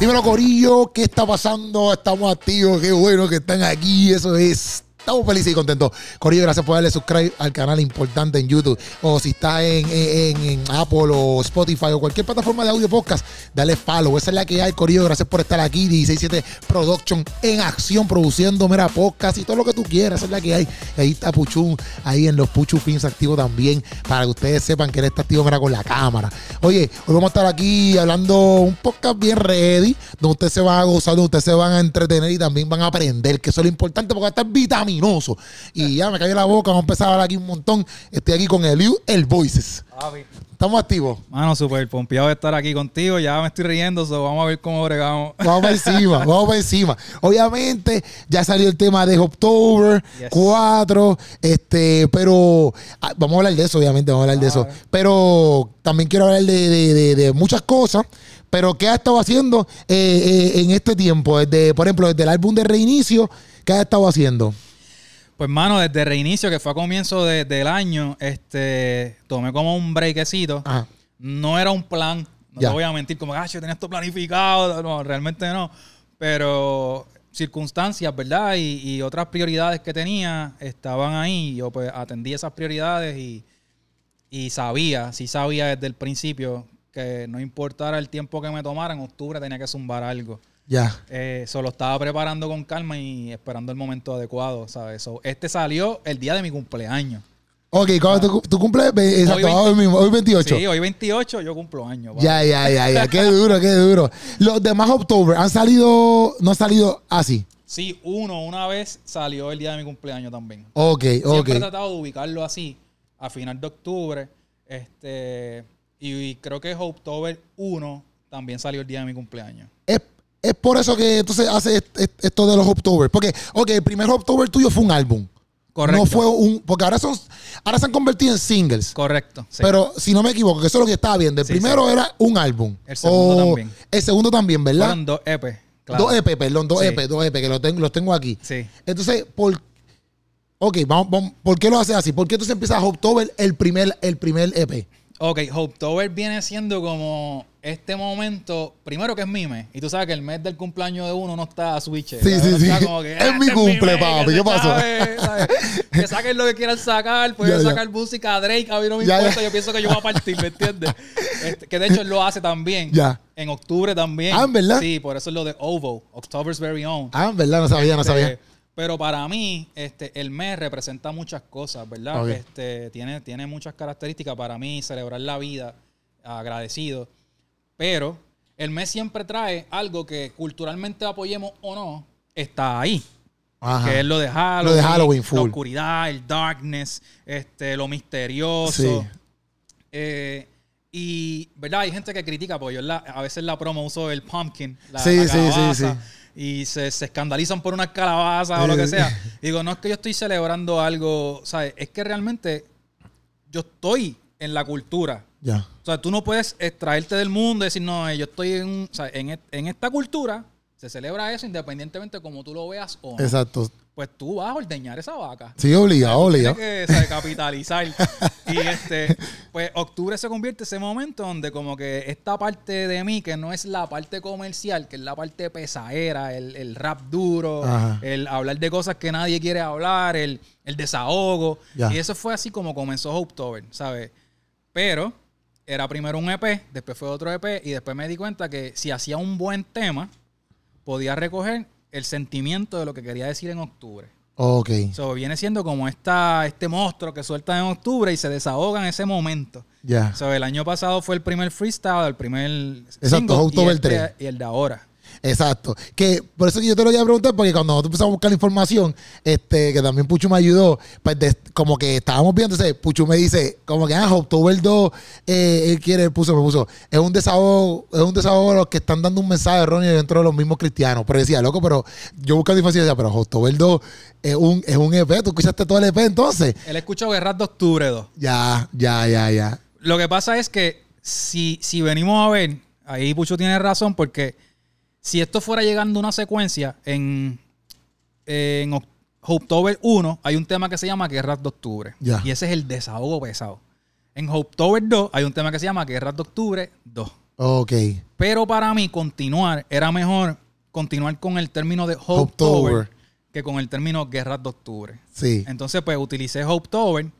Dímelo, Corillo, ¿qué está pasando? Estamos activos, qué bueno que están aquí. Eso es Estamos felices y contentos. Corillo, gracias por darle subscribe al canal importante en YouTube. O si está en, en, Apple o Spotify o cualquier plataforma de audio podcast, dale follow. Esa es la que hay, Corillo. Gracias por estar aquí. 167 Production en acción, produciendo, mira, podcast y todo lo que tú quieras. Esa es la que hay. ahí está Puchun, ahí en los Puchu Films activo también, para que ustedes sepan que él está activo, mira, con la cámara. Oye, hoy vamos a estar aquí hablando un podcast bien ready, donde ustedes se van a gozar, donde ustedes se van a entretener y también van a aprender, que eso es lo importante porque va a estar vitamina y ya me cayó la boca, vamos a empezar a hablar aquí un montón. Estoy aquí con Eliu, el Voices. Estamos activos. Mano, súper pompeado de estar aquí contigo. Ya me estoy riendo, vamos a ver cómo bregamos. Vamos para encima, vamos para encima. Obviamente, ya salió el tema de October 4, este, pero ah, vamos a hablar de eso, obviamente, vamos a hablar de eso. Pero también quiero hablar de, muchas cosas. Pero, ¿qué ha estado haciendo eh, eh, en este tiempo? Desde, por ejemplo, desde el álbum de reinicio, ¿qué ha estado haciendo? Pues, mano, desde reinicio, que fue a comienzo del año, este, tomé como un breakecito. No era un plan, no te voy a mentir, como, ah, yo tenía esto planificado. No, realmente no. Pero circunstancias, ¿verdad? Y, otras prioridades que tenía estaban ahí. Yo, pues, atendí esas prioridades y, y sabía, sí sabía desde el principio que no importara el tiempo que me tomara, en octubre tenía que zumbar algo. Ya. Eh, solo estaba preparando con calma y esperando el momento adecuado, ¿sabes? este salió el día de mi cumpleaños. Ok, ¿cuándo tú, cumples? Exacto, hoy, 28. Sí, hoy 28 yo cumplo años. Ya, ya, ya, ya. qué duro, qué duro. Los demás October han salido, no han salido así. Sí, uno una vez salió el día de mi cumpleaños también. Ok, Siempre ok. Siempre he tratado de ubicarlo así, a final de octubre. Este, y, creo que October 1 también salió el día de mi cumpleaños. Es es por eso que entonces hace esto de los October. Porque, ok, el primer October tuyo fue un álbum. Correcto. No fue un. Porque ahora son ahora se han convertido en singles. Correcto. Pero si no me equivoco, que eso es lo que estaba viendo. El primero era un álbum. El segundo también. El segundo también, ¿verdad? Fueron dos EP. Dos EP, perdón, dos EP, dos EP, que los tengo, los tengo aquí. Sí. Entonces, por. Ok, vamos, vamos, ¿por qué lo hace así? ¿Por qué entonces empieza October el primer, el primer EP? Ok, October viene siendo como este momento, primero que es mi mes, y tú sabes que el mes del cumpleaños de uno no está a switch. Sí, sí, sí. es mi cumple, papi. ¿Qué pasó? que saquen lo que quieran sacar, pueden sacar música Drake, a mí no me importa, yo pienso que yo voy a partir, ¿me entiendes? Este, que de hecho él lo hace también. Ya. En octubre también. Ah, ¿verdad? Sí, por eso es lo de OVO, October's Very Own. Ah, ¿verdad? No sabía, no este, sabía. Pero para mí, este, el mes representa muchas cosas, ¿verdad? Este, tiene, tiene muchas características para mí, celebrar la vida, agradecido. Pero el mes siempre trae algo que culturalmente apoyemos o no, está ahí. Que es lo de Halloween, lo de Halloween full. la oscuridad, el darkness, este, lo misterioso. Sí. Eh, y, ¿verdad? Hay gente que critica, porque yo a veces la promo uso el pumpkin, la, sí, sí, sí, sí y se, escandalizan por una calabaza o lo que sea. digo, no es que yo estoy celebrando algo, ¿sabes? Es que realmente yo estoy en la cultura. Ya. O sea, tú no puedes extraerte del mundo y decir, no, yo estoy en, en, en esta cultura, se celebra eso independientemente como tú lo veas o no. Exacto pues tú vas a ordeñar esa vaca. Sí, obligado, obligado. Tienes que capitalizar. y este, pues octubre se convierte en ese momento donde como que esta parte de mí, que no es la parte comercial, que es la parte pesadera, el, rap duro, el hablar de cosas que nadie quiere hablar, el, desahogo. Y eso fue así como comenzó October, ¿sabes? Pero era primero un EP, después fue otro EP y después me di cuenta que si hacía un buen tema, podía recoger el sentimiento de lo que quería decir en octubre. Ok. So, viene siendo como esta, este monstruo que suelta en octubre y se desahoga en ese momento. Ya. So, el año pasado fue el primer freestyle, el primer. Exacto, October 3. Y el de ahora. Exacto. Que por eso que yo te lo voy a preguntar, porque cuando nosotros empezamos a buscar la información, este, que también Puchu me ayudó, pues como que estábamos viendo, entonces Puchu me dice, como que ah, October 2, eh, él quiere, puso, me puso, es un desahogo, es un desahogo los que están dando un mensaje erróneo dentro de los mismos cristianos. Pero decía, loco, pero yo buscando información decía, pero October 2 es un, es un EP, tú escuchaste todo el EP entonces. Él escuchó Guerras de Octubre 2. Ya, ya, ya, ya. Lo que pasa es que si, si venimos a ver, ahí Puchu tiene razón, porque si esto fuera llegando una secuencia en, en October 1, hay un tema que se llama Guerras de Octubre. Y ese es el desahogo pesado. En October 2 hay un tema que se llama Guerras de Octubre 2. Ok. Pero para mí, continuar era mejor continuar con el término de. Tower que con el término Guerras de Octubre. Sí. Entonces, pues utilicé Hope Tower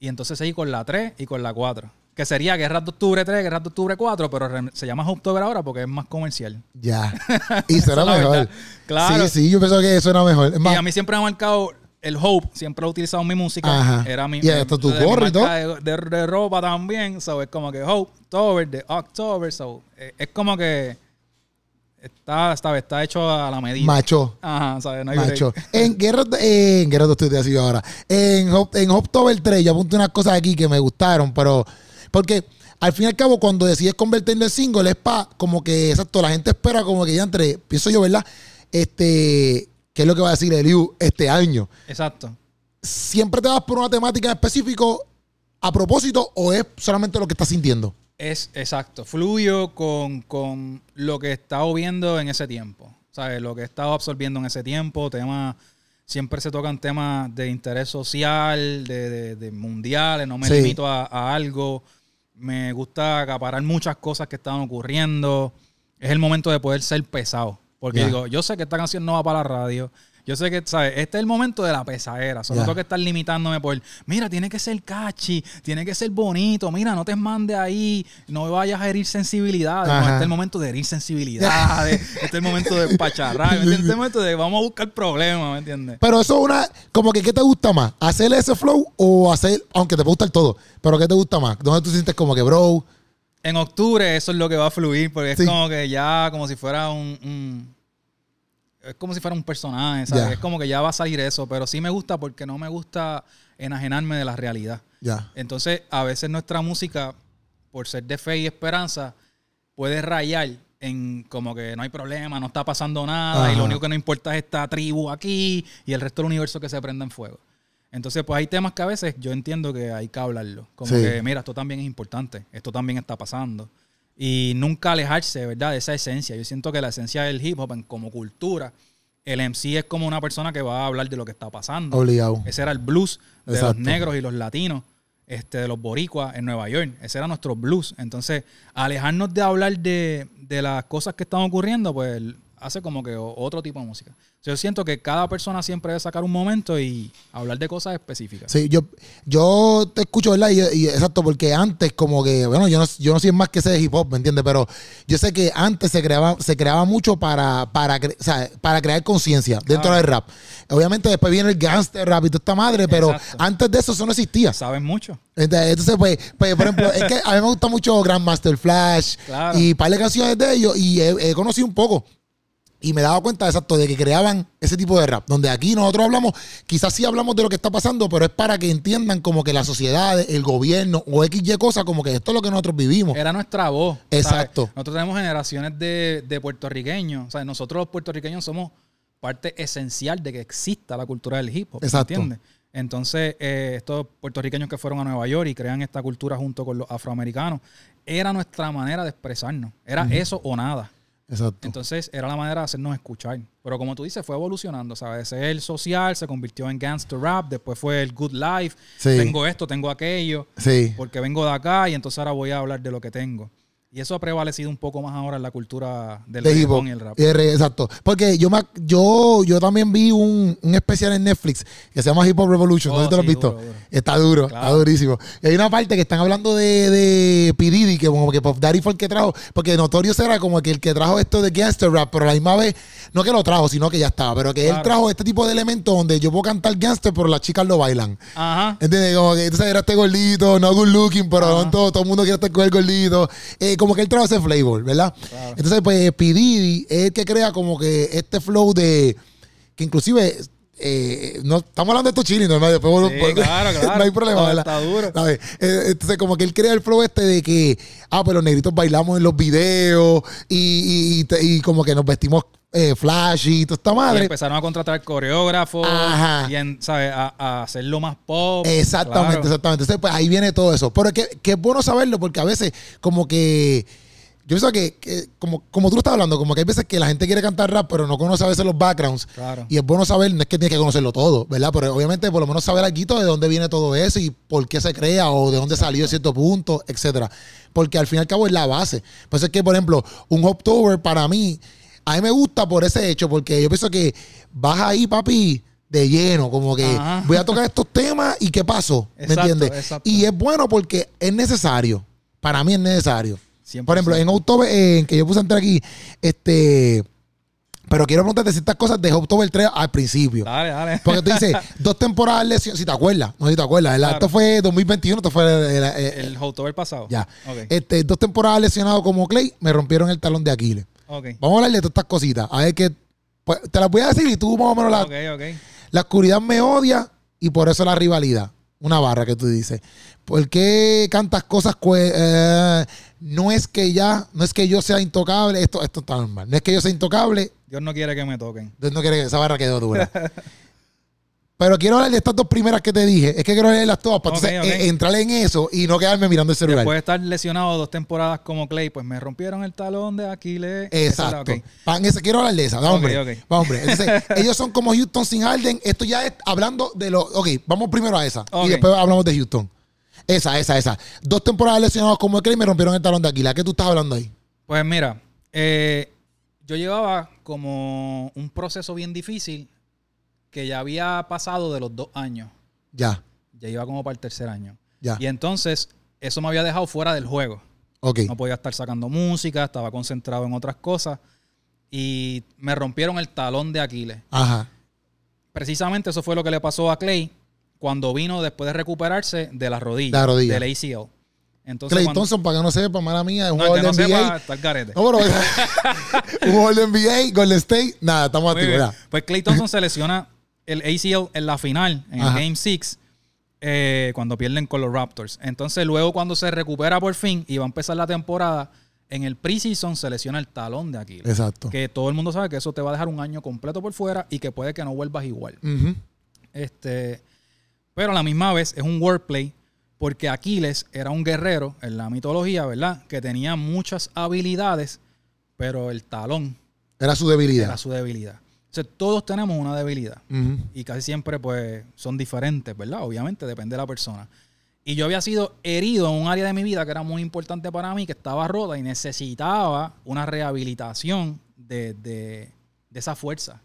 y entonces seguí con la 3 y con la 4. Que sería Guerras de Octubre 3, Guerras de Octubre 4, pero se llama Hope Tower ahora porque es más comercial. Ya. Y suena la mejor. Claro. Sí, sí, yo pienso que suena mejor. Es Y a mí siempre me ha marcado el Hope, siempre he utilizado mi música. Ajá. Era mi, Y hasta tu gorro y De, de- de ropa también. So, es como que Hope, Tower, de October. So, eh, es como que está, está, está hecho a la medida. macho. Ajá, ¿sabes? No hay break. Macho. En Guerra, en Guerra de Estoy así ahora. En, Hop- en Hoptober 3, yo apunté unas cosas aquí que me gustaron, pero. Porque al fin y al cabo, cuando decides convertirlo en single, es pa, como que, exacto, la gente espera como que ya entre, pienso yo, ¿verdad? Este, ¿qué es lo que va a decir Eliu este año? Exacto. ¿Siempre te vas por una temática específica a propósito o es solamente lo que estás sintiendo? Es exacto. Fluyo con, con lo que he estado viendo en ese tiempo. ¿Sabes? Lo que he estado absorbiendo en ese tiempo. Temas. Siempre se tocan temas de interés social, de, de- de mundiales. No me Sí. limito a, a algo. Me gusta acaparar muchas cosas que están ocurriendo. Es el momento de poder ser pesado. Porque digo, yo sé que esta canción no va para la radio. Yo sé que, ¿sabes? Este es el momento de la pesadera. Solo Ya. tengo que estar limitándome por, mira, tiene que ser catchy, tiene que ser bonito, mira, no te mande ahí, no vayas a herir sensibilidades. No, este es el momento de herir sensibilidades, este es el momento de pacharrar, ¿me entiendes? Este es el momento de vamos a buscar problemas, ¿me entiendes? Pero eso es una, como que, ¿qué te gusta más? ¿Hacer ese flow o hacer, aunque te puede gustar todo, pero ¿qué te gusta más? ¿Dónde tú sientes como que, bro? En octubre eso es lo que va a fluir, porque es como que ya, como si fuera un... un- es como si fuera un personaje, ¿sabes? Es como que ya va a salir eso, pero sí me gusta porque no me gusta enajenarme de la realidad. Ya. Entonces, a veces nuestra música, por ser de fe y esperanza, puede rayar en como que no hay problema, no está pasando nada, y lo único que no importa es esta tribu aquí y el resto del universo que se prenda en fuego. Entonces, pues hay temas que a veces yo entiendo que hay que hablarlo. Como Sí. que, mira, esto también es importante, esto también está pasando. Y nunca alejarse, ¿verdad? De esa esencia. Yo siento que la esencia del hip hop en- como cultura, el MC es como una persona que va a hablar de lo que está pasando. Obligado. Ese era el blues de Exacto. los negros y los latinos, este, de los boricuas en Nueva York. Ese era nuestro blues. Entonces, alejarnos de hablar de, de las cosas que están ocurriendo, pues hace como que otro tipo de música. Yo siento que cada persona siempre debe sacar un momento y hablar de cosas específicas. Sí, yo, yo te escucho, ¿verdad? Y, y exacto, porque antes como que, bueno, yo no, yo no sé más que sé hip hop, ¿me entiendes? Pero yo sé que antes se creaba, se creaba mucho para, para, cre- o sea, para crear conciencia dentro Claro. del rap. Obviamente después viene el gangster rap y toda esta madre, pero Exacto. antes de eso eso no existía. Saben mucho. Entonces, pues, pues, por ejemplo, es que a mí me gusta mucho Grandmaster Flash Claro. y par de canciones de ellos y he, he conocido un poco. Y me dado cuenta, exacto, de que creaban ese tipo de rap. Donde aquí nosotros hablamos, quizás sí hablamos de lo que está pasando, pero es para que entiendan como que la sociedad, el gobierno o XY cosa, como que esto es lo que nosotros vivimos. Era nuestra voz. ¿sabes? Exacto. Nosotros tenemos generaciones de, de puertorriqueños. O sea, nosotros los puertorriqueños somos parte esencial de que exista la cultura del hip hop. ¿me Exacto. ¿Entiendes? Entonces, eh, estos puertorriqueños que fueron a Nueva York y crean esta cultura junto con los afroamericanos, era nuestra manera de expresarnos. Era eso o nada. Exacto. Entonces, era la manera de hacernos escuchar. Pero como tú dices, fue evolucionando, ¿sabes? El social, se convirtió en gangster rap, después fue el good life. Sí. Tengo esto, tengo aquello Sí. porque vengo de acá y entonces ahora voy a hablar de lo que tengo. Y eso ha prevalecido un poco más ahora en la cultura del de hip hop. reggaetón y el rap. Exacto. Porque yo, me, yo, yo también vi un, un especial en Netflix que se llama Hip Hop Revolution. Oh, ¿No sé si te lo has visto? duro, duro. Está duro, Claro. está durísimo. Y hay una parte que están hablando de, de P. Diddy, que como que Pop Daddy fue el que trajo, porque Notorious era como que el que trajo esto de gangster rap, pero a la misma vez, no que lo trajo, sino que ya estaba, pero que él trajo este tipo de elementos donde yo puedo cantar gangster, pero las chicas lo bailan. Ajá. ¿Entiendes? Como que entonces era este gordito, no good looking, pero todo, todo el mundo quiere estar con el gordito. Eh, como que él trae ese flavor, ¿verdad? Claro. Entonces, pues, P. Diddy es el que crea como que este flow de. que inclusive. eh, no estamos hablando de esto chilling, normal. Después Sí, claro, claro. no hay problema, No, ¿verdad? está duro. ¿Sabes? Eh, Entonces, como que él crea el flow este de que, ah, pues los negritos bailamos en los videos y, y, y te- y como que nos vestimos eh, flashy y toda esta Y madre. empezaron a contratar coreógrafos Ajá. y en, ¿sabes? A, a hacerlo más pop. Exactamente, Claro. exactamente. Entonces, pues ahí viene todo eso. Pero que, que es bueno saberlo porque a veces como que yo pienso que, que como, como tú lo estás hablando, como que hay veces que la gente quiere cantar rap, pero no conoce a veces los backgrounds. Claro. Y es bueno saber, no es que tienes que conocerlo todo, ¿verdad? Pero obviamente por lo menos saber algo de dónde viene todo eso y por qué se crea o de dónde salió cierto punto, etcétera. Porque al fin y al cabo es la base. Por eso es que, por ejemplo, un Hoptober para mí, a mí me gusta por ese hecho, porque yo pienso que vas ahí, papi, de lleno, como que Ajá. voy a tocar estos temas y qué pasó, ¿me Exacto, entiendes? exacto. Y es bueno porque es necesario. Para mí es necesario. 100%. Por ejemplo, en October, en que yo puse entre aquí, este. Pero quiero preguntarte ciertas cosas de October 3 al principio. Dale, dale. Porque tú dices, dos temporadas lesionadas, si te acuerdas, no sé si te acuerdas. Claro. Esto fue 2021, esto fue el- el- el- El October pasado. ya. Este, dos temporadas lesionado como Clay, me rompieron el talón de Aquiles. Vamos a hablar de todas estas cositas. A ver qué. pues, te las voy a decir y tú más o menos la, la oscuridad me odia y por eso la rivalidad. Una barra que tú dices. ¿Por qué cantas cosas? eh, no es que ya, no es que yo sea intocable. Esto, esto está normal. No es que yo sea intocable. Dios no quiere que me toquen. Dios no quiere que esa barra quede dura. Pero quiero hablar de estas dos primeras que te dije. Es que quiero leerlas todas para Ok, entonces, ok. eh, entrar en eso y no quedarme mirando el celular. Después de estar lesionado dos temporadas como Clay, pues me rompieron el talón de Aquiles. Esa Exacto. ok. Pa- en ese- quiero hablar de esa. Ok, hombre. Va, hombre. Entonces, ellos son como Houston sin Harden. Esto ya es hablando de lo. Ok, vamos primero a esa. Y después hablamos de Houston. Esa, esa, esa. Dos temporadas lesionados como Clay me rompieron el talón de Aquila. ¿Qué tú estás hablando ahí? Pues mira, eh, yo llevaba como un proceso bien difícil que ya había pasado de los dos años. Ya, Ya iba como para el tercer año. ya. Y entonces, eso me había dejado fuera del juego. Ok. No podía estar sacando música, estaba concentrado en otras cosas. Y me rompieron el talón de Aquiles. Ajá. Precisamente eso fue lo que le pasó a Clay cuando vino después de recuperarse de la rodilla. La rodilla. Del ACL. Entonces, Clay cuando- Thompson, para que no sepa, mala mía, es un no, jugador que de no NBA. sepa, garete. No, pero un jugador de NBA, Golden State. Nada, estamos activos. Pues Clay Thompson se lesiona el ACL en la final, en Ajá. el Game 6, eh, cuando pierden con los Raptors. Entonces, luego cuando se recupera por fin y va a empezar la temporada, en el preseason se lesiona el talón de Aquiles. Exacto. Que todo el mundo sabe que eso te va a dejar un año completo por fuera y que puede que no vuelvas igual. Este, pero a la misma vez es un wordplay porque Aquiles era un guerrero en la mitología, ¿verdad? Que tenía muchas habilidades, pero el talón Era su debilidad. era su debilidad. O sea, todos tenemos una debilidad y casi siempre pues son diferentes, ¿verdad? Obviamente depende de la persona. Y yo había sido herido en un área de mi vida que era muy importante para mí, que estaba rota y necesitaba una rehabilitación de, de- de esa fuerza.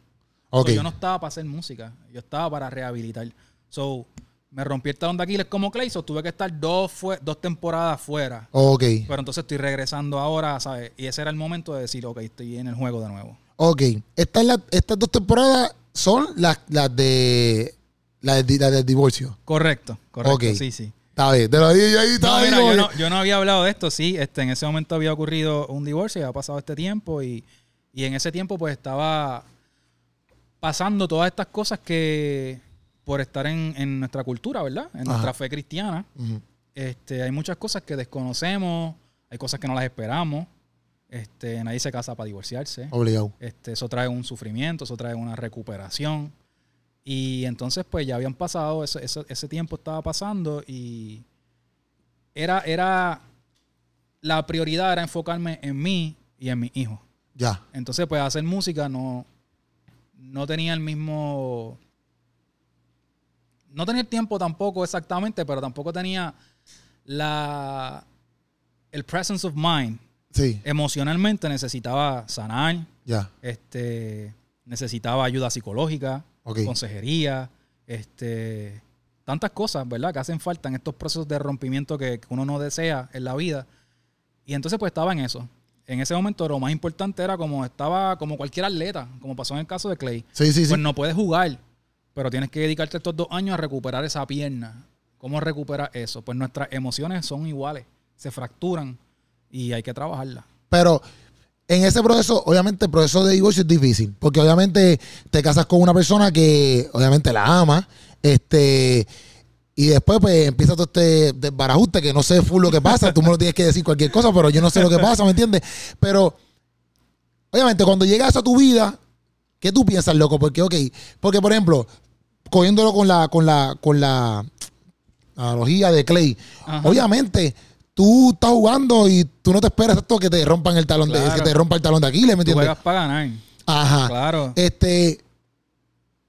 So, Ok. yo no estaba para hacer música, yo estaba para rehabilitar. So, me rompí el talón de Aquiles como Clay, so tuve que estar dos, dos temporadas fuera. Ok. Pero entonces estoy regresando ahora, ¿sabes? Y ese era el momento de decir, ok, estoy en el juego de nuevo. Ok. Esta es la- estas dos temporadas son las, las de. Las de- del divorcio. Correcto, correcto, Ok. sí, sí. Está bien. Te lo dije yo ahí. No, estaba mira, yo, no, yo no había hablado de esto, sí. Este, en ese momento había ocurrido un divorcio, ya ha pasado este tiempo y, y en ese tiempo pues estaba pasando todas estas cosas que por estar en, en nuestra cultura, ¿verdad? En nuestra fe cristiana, este, hay muchas cosas que desconocemos, hay cosas que no las esperamos. Este, nadie se casa para divorciarse. Obligado. Este, eso trae un sufrimiento, eso trae una recuperación. Y entonces, pues ya habían pasado, ese, ese- ese tiempo estaba pasando y era, era, la prioridad era enfocarme en mí y en mi hijo. Ya. Entonces, pues hacer música no, no tenía el mismo, no tenía el tiempo tampoco exactamente, pero tampoco tenía la, el presence of mind. Sí. Emocionalmente necesitaba sanar, Ya. este, necesitaba ayuda psicológica, consejería, este, tantas cosas, ¿verdad? Que hacen falta en estos procesos de rompimiento que, que uno no desea en la vida. Y entonces pues estaba en eso. En ese momento lo más importante era como estaba como cualquier atleta, como pasó en el caso de Clay. Sí, sí, sí. Pues no puedes jugar, pero tienes que dedicarte estos dos años a recuperar esa pierna. ¿Cómo recuperar eso? Pues nuestras emociones son iguales, se fracturan y hay que trabajarlas. Pero en ese proceso, obviamente, el proceso de divorcio es difícil. Porque obviamente te casas con una persona que obviamente la ama. Este. Y después, pues, empieza todo este desbarajuste que no sé full lo que pasa. Tú me lo tienes que decir cualquier cosa, pero yo no sé lo que pasa, ¿me entiendes? Pero, obviamente, cuando llega eso a tu vida, ¿qué tú piensas, loco? Porque, ok, porque, por ejemplo, cogiéndolo con la, con la, con la analogía de Clay, Ajá. obviamente, tú estás jugando y tú no te esperas esto que te rompan el talón de, que te rompa el talón de Aquiles, ¿me Tú entiendes? juegas para ganar. Ajá. Claro. Este,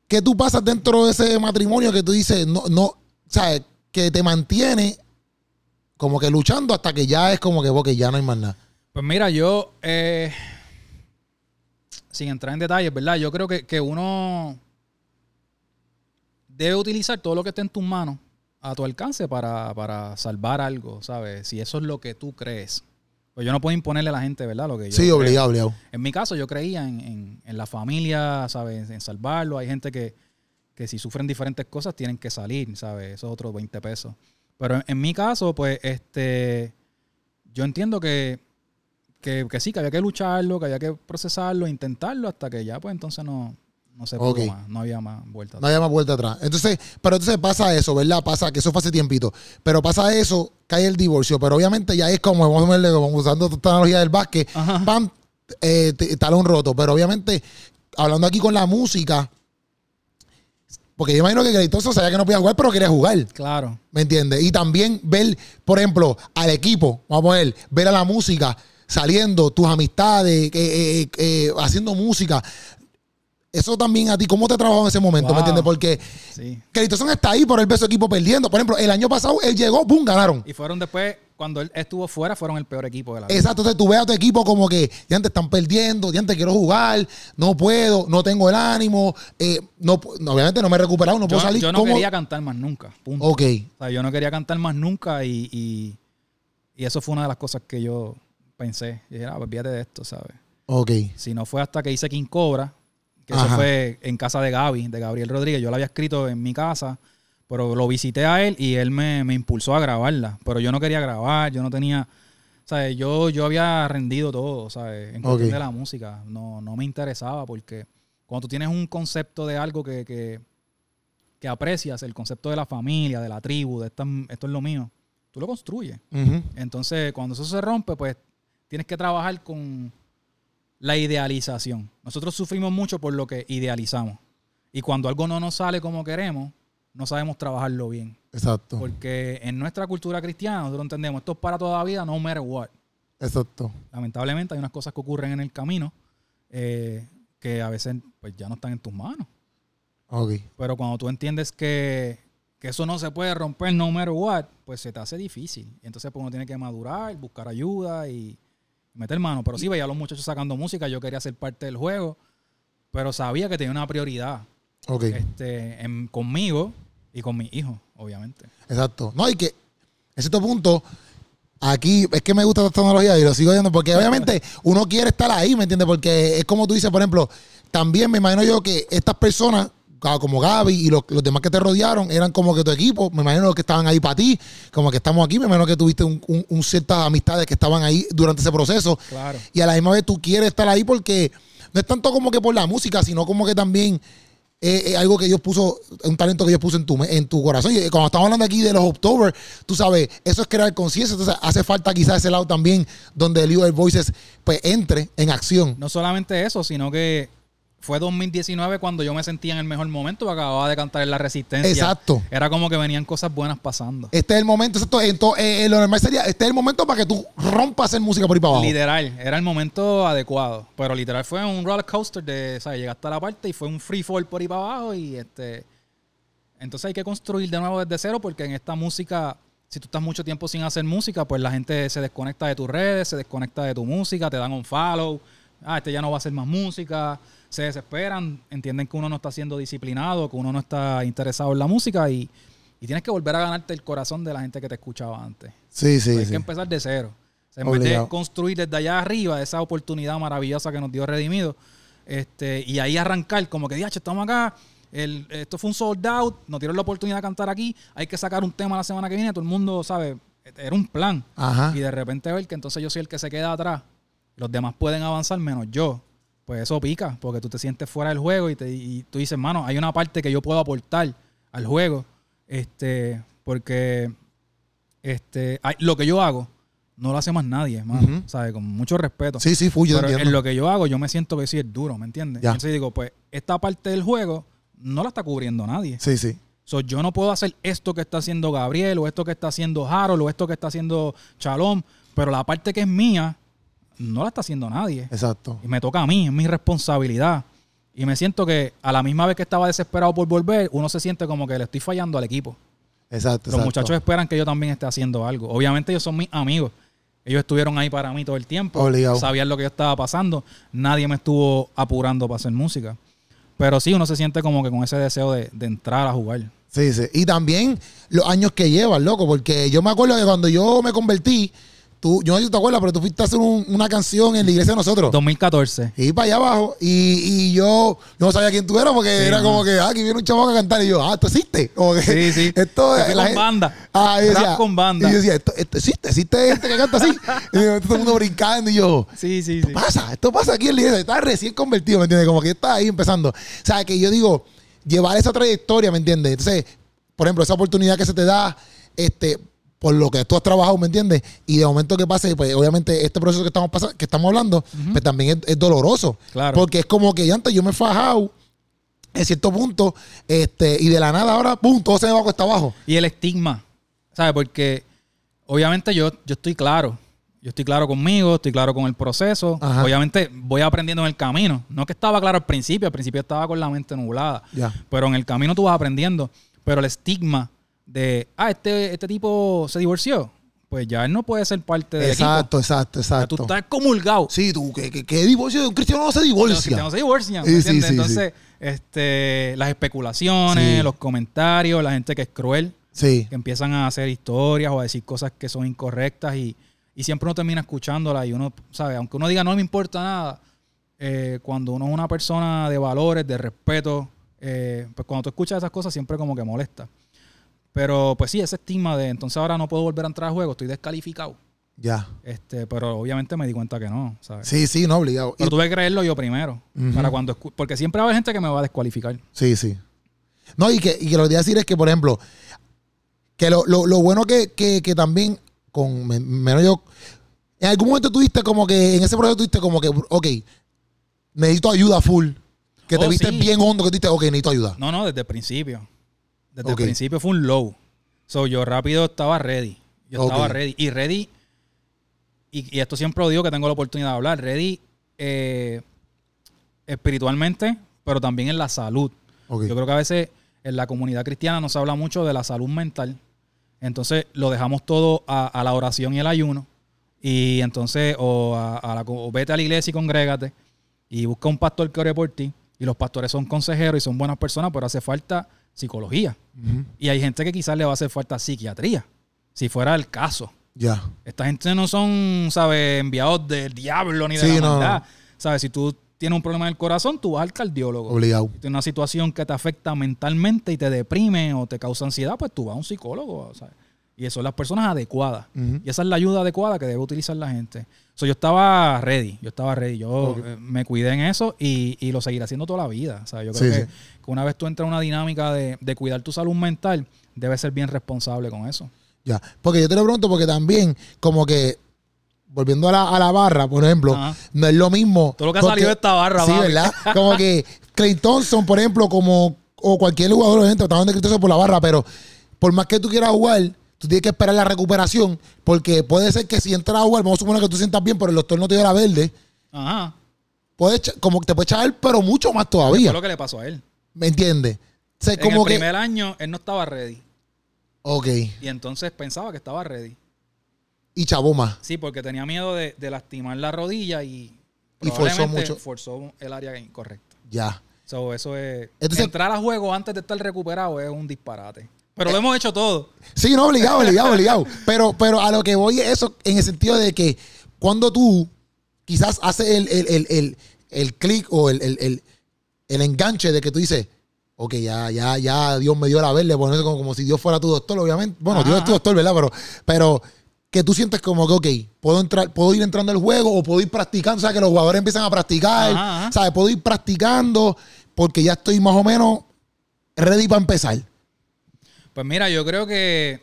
¿qué tú pasas dentro de ese matrimonio que tú dices, no, no, sabes, que te mantiene como que luchando hasta que ya es como que, porque ya no hay más nada? Pues mira, yo, eh, sin entrar en detalles, ¿verdad? Yo creo que, que uno debe utilizar todo lo que esté en tus manos a tu alcance para, para salvar algo, ¿sabes? Si eso es lo que tú crees. Pues yo no puedo imponerle a la gente, ¿verdad? Lo que yo Sí, creo. obligado, obligado. En mi caso, yo creía en, en- en la familia, ¿sabes? En salvarlo. Hay gente que, que si sufren diferentes cosas tienen que salir, ¿sabes? Eso es otros 20 pesos. Pero en, en mi caso, pues, este, yo entiendo que, que, que sí, que había que lucharlo, que había que procesarlo, intentarlo, hasta que ya, pues, entonces no, no se pudo más. No había más vuelta. No hay más vuelta atrás. Entonces, pero entonces pasa eso, ¿verdad? Pasa que eso fue hace tiempito. Pero pasa eso, cae el divorcio. Pero obviamente ya es como, vamos a verle, como usando esta analogía del básquet, Ajá. pam, eh, talón roto. Pero obviamente, hablando aquí con la música, porque yo imagino que Greitoso sabía que no podía jugar, pero quería jugar. Claro. ¿Me entiendes? Y también ver, por ejemplo, al equipo, vamos a poner, ver a la música saliendo, tus amistades, eh, eh, eh, haciendo música. Eso también a ti, ¿cómo te trabajó en ese momento? Wow. ¿Me entiendes? Porque Sí. Está ahí por el beso equipo perdiendo. Por ejemplo, el año pasado él llegó, ¡pum! ganaron. Y fueron después, cuando él estuvo fuera, fueron el peor equipo de la vida. Exacto, entonces tú ves a tu equipo como que ya antes están perdiendo, ya antes quiero jugar, no puedo, no tengo el ánimo, eh, no, obviamente no me he recuperado, no puedo salir. yo no ¿Cómo? quería cantar más nunca. Punto. Ok, O sea, yo no quería cantar más nunca y, y, y eso fue una de las cosas que yo pensé. Y dije, ah, pues olvídate de esto, ¿sabes? ok. Si no fue hasta que hice King Cobra, que eso fue en casa de Gaby, de Gabriel Rodríguez. Yo la había escrito en mi casa, pero lo visité a él y él me, me impulsó a grabarla. Pero yo no quería grabar, yo no tenía... ¿Sabes? Yo, yo había rendido todo, ¿sabes? En cuestión Ok. de la música. No, no me interesaba porque cuando tú tienes un concepto de algo que, que, que aprecias, el concepto de la familia, de la tribu, de esta- esto es lo mío, tú lo construyes. Entonces, cuando eso se rompe, pues tienes que trabajar con la idealización. Nosotros sufrimos mucho por lo que idealizamos. Y cuando algo no nos sale como queremos, no sabemos trabajarlo bien. Exacto, Porque en nuestra cultura cristiana nosotros entendemos esto es para toda la vida, no matter what. exacto. Lamentablemente hay unas cosas que ocurren en el camino eh, que a veces pues ya no están en tus manos. Ok. Pero cuando tú entiendes que, que eso no se puede romper no matter what, pues se te hace difícil. Entonces pues, uno tiene que madurar, buscar ayuda y meter mano. Pero sí veía a los muchachos sacando música, yo quería ser parte del juego, pero sabía que tenía una prioridad Ok. este, en- conmigo y con mi hijo, obviamente. Exacto. No, y que en cierto punto, aquí es que me gusta esta tecnología y lo sigo viendo porque obviamente uno quiere estar ahí, ¿me entiendes? Porque es como tú dices, por ejemplo, también me imagino yo que estas personas, como Gaby y los, los demás que te rodearon, eran como que tu equipo, me imagino que estaban ahí para ti, como que estamos aquí, me imagino que tuviste un, un- un ciertas amistades que estaban ahí durante ese proceso Claro. y a la misma vez tú quieres estar ahí porque no es tanto como que por la música, sino como que también es, es algo que Dios puso, un talento que Dios puso en tu, en tu corazón. Y cuando estamos hablando aquí de los October, tú sabes, eso es crear conciencia. Entonces hace falta quizás ese lado también donde el Voices pues entre en acción. No solamente eso, sino que fue 2019 cuando yo me sentía en el mejor momento, porque acababa de cantar en La Resistencia. Exacto. Era como que venían cosas buenas pasando. Este es el momento, exacto, entonces, eh, lo normal sería, este es el momento para que tú rompas hacer música por ahí para abajo. Literal, era el momento adecuado. Pero literal fue un roller coaster de, ¿sabes? Llegaste a la parte y fue un free fall por ahí para abajo y este... Entonces hay que construir de nuevo desde cero porque en esta música, si tú estás mucho tiempo sin hacer música, pues la gente se desconecta de tus redes, se desconecta de tu música, te dan un follow, ah, este ya no va a hacer más música, se desesperan, entienden que uno no está siendo disciplinado, que uno no está interesado en la música y, y tienes que volver a ganarte el corazón de la gente que te escuchaba antes. Sí, sí, Hay sí. que empezar de cero. O sea, en vez de construir desde allá arriba esa oportunidad maravillosa que nos dio Redimido, este, y ahí arrancar como que, diache, estamos acá, el, esto fue un sold out, nos dieron la oportunidad de cantar aquí, hay que sacar un tema la semana que viene, todo el mundo, sabe, era un plan. Ajá. Y de repente ver que entonces yo soy el que se queda atrás, los demás pueden avanzar menos yo. Pues eso pica, porque tú te sientes fuera del juego y, te, y tú dices, mano, hay una parte que yo puedo aportar al juego, este, porque este, hay- lo que yo hago no lo hace más nadie, mano, Ujú. ¿sabes? Con mucho respeto. Sí, sí, fui, yo Pero entiendo. en lo que yo hago, yo me siento que sí es duro, ¿me entiendes? Ya. Entonces digo, pues esta parte del juego no la está cubriendo nadie. Sí, sí. So, yo no puedo hacer esto que está haciendo Gabriel, o esto que está haciendo Harold, o esto que está haciendo Chalom, pero la parte que es mía, no la está haciendo nadie. Exacto. Y me toca a mí, es mi responsabilidad. Y me siento que a la misma vez que estaba desesperado por volver, uno se siente como que le estoy fallando al equipo. Exacto. Los exacto. muchachos esperan que yo también esté haciendo algo. Obviamente ellos son mis amigos. Ellos estuvieron ahí para mí todo el tiempo. Obligado. Sabían lo que yo estaba pasando. Nadie me estuvo apurando para hacer música. Pero sí, uno se siente como que con ese deseo de, de entrar a jugar. Sí, sí. Y también los años que llevas, loco, porque yo me acuerdo que cuando yo me convertí, tú, yo no sé si te acuerdas, pero tú fuiste a hacer un- una canción en la iglesia de nosotros. 2014. Y para allá abajo. Y, y yo, yo no sabía quién tú eras porque Sí, era como que, ah, aquí viene un chavo a cantar. Y yo, ah, esto existe. Como que, Sí, sí. Esto la con gente- banda. Ah, yo Rap decía, con banda. Y yo decía, esto, esto existe, existe gente que canta así. y yo, todo el mundo brincando. Y yo, Sí, sí, esto sí. pasa, esto pasa aquí en la iglesia. Está recién convertido, ¿me entiendes? Como que está ahí empezando. O sea, que yo digo, llevar esa trayectoria, ¿me entiendes? Entonces, por ejemplo, esa oportunidad que se te da, este, por lo que tú has trabajado, ¿me entiendes? Y de momento que pase, pues obviamente este proceso que estamos pasando, que estamos hablando, pues también es, es doloroso. Claro. Porque es como que antes yo me he fajado en cierto punto, este, y de la nada ahora, pum, todo se me va cuesta abajo. Y el estigma, ¿sabes? Porque obviamente yo, yo estoy claro. Yo estoy claro conmigo, estoy claro con el proceso. Ajá. Obviamente voy aprendiendo en el camino. No que estaba claro al principio, al principio estaba con la mente nublada. Ya. Pero en el camino tú vas aprendiendo. Pero el estigma de, ah, este, este tipo se divorció, pues ya él no puede ser parte del Exacto, exacto, equipo. Ya exacto. Tú estás comulgado. Sí, tú, que, que, que divorcio un cristiano no se Los divorcia. cristianos se divorcian, ¿me Sí, sí, entiendes? sí, Entonces, este, las especulaciones, los comentarios, la gente que es cruel Sí, que empiezan a hacer historias o a decir cosas que son incorrectas y, y siempre uno termina escuchándola y uno, ¿sabe? Aunque uno diga no me importa nada, eh, cuando uno es una persona de valores, de respeto, eh, pues cuando tú escuchas esas cosas siempre como que molesta. Pero pues sí, ese estigma de entonces ahora no puedo volver a entrar al juego, estoy descalificado. ya. Este, pero obviamente me di cuenta que no, ¿sabes? Sí, sí, no, obligado. Y- Pero tuve que creerlo yo primero. Para cuando porque siempre va a haber gente que me va a descualificar. Sí, sí. No, y que, y que lo que te iba a decir es que, por ejemplo, que lo, lo- lo bueno que, que- que también, con me- menos yo, en algún momento tuviste como que, en ese proceso tuviste como que, ok, necesito ayuda full. Que te Oh, viste sí. bien hondo, que tú dijiste, ok, necesito ayuda. No, no, desde el principio. Desde el principio fue un low. So, yo rápido estaba ready. Yo estaba ready. Y ready, y, y esto siempre lo digo que tengo la oportunidad de hablar, ready eh, espiritualmente, pero también en la salud. Yo creo que a veces en la comunidad cristiana no se habla mucho de la salud mental. Entonces lo dejamos todo a, a la oración y el ayuno. Y entonces, o, a, a la, o vete a la iglesia y congrégate. Y busca un pastor que ore por ti. Y los pastores son consejeros y son buenas personas, pero hace falta psicología. Y hay gente que quizás le va a hacer falta psiquiatría. Si fuera el caso. Ya. Esta gente no son, ¿sabes? Enviados del diablo ni de Sí, la no, maldad. no. ¿Sabes? Si tú tienes un problema en el corazón, tú vas al cardiólogo Obligado. tienes una situación que te afecta mentalmente y te deprime o te causa ansiedad, pues tú vas a un psicólogo. ¿sabes? Y eso son las personas adecuadas. Y esa es la ayuda adecuada que debe utilizar la gente. So, yo estaba ready, yo estaba ready. Yo eh, me cuidé en eso y, y lo seguiré haciendo toda la vida. O sea, yo creo Sí, que, sí. que una vez tú entras en una dinámica de, de cuidar tu salud mental, debes ser bien responsable con eso. Ya. Porque yo te lo pregunto porque también, como que, volviendo a la, a la barra, por ejemplo, Ajá. no es lo mismo. Todo lo que ha porque- salido de esta barra, Sí. ¿verdad? Como que Clay Thompson, por ejemplo, como, o cualquier jugador, obviamente, estaban de por la barra, pero por más que tú quieras jugar, tú tienes que esperar la recuperación, porque puede ser que si entras a jugar, vamos a suponer que tú sientas bien, pero el doctor no te dio la verde, Ajá. puede echa- como que te puede echar, pero mucho más Fue todavía. lo que le pasó a él. ¿Me entiendes? O sea, En como el que. primer año, él no estaba ready. Ok. Y entonces pensaba que estaba ready. Y chavó más. Sí, porque tenía miedo de, de lastimar la rodilla y, Y forzó mucho. forzó el área incorrecta. Ya. So, eso es. Entonces- entrar a juego antes de estar recuperado es un disparate. Pero lo hemos hecho todo. Sí, no, obligado, obligado, obligado. Pero, pero a lo que voy es eso en el sentido de que cuando tú quizás haces el, el, el, el, el clic o el, el, el, el enganche de que tú dices, ok, ya, ya, ya Dios me dio la verde, bueno, eso como, como si Dios fuera tu doctor, obviamente. Bueno, Ajá, Dios es tu doctor, ¿verdad? Pero, pero que tú sientes como que, ok, puedo entrar, puedo ir entrando al juego o puedo ir practicando, o sea, que los jugadores empiezan a practicar, Ajá, ajá. ¿sabes? Puedo ir practicando porque ya estoy más o menos ready para empezar. Pues mira, yo creo que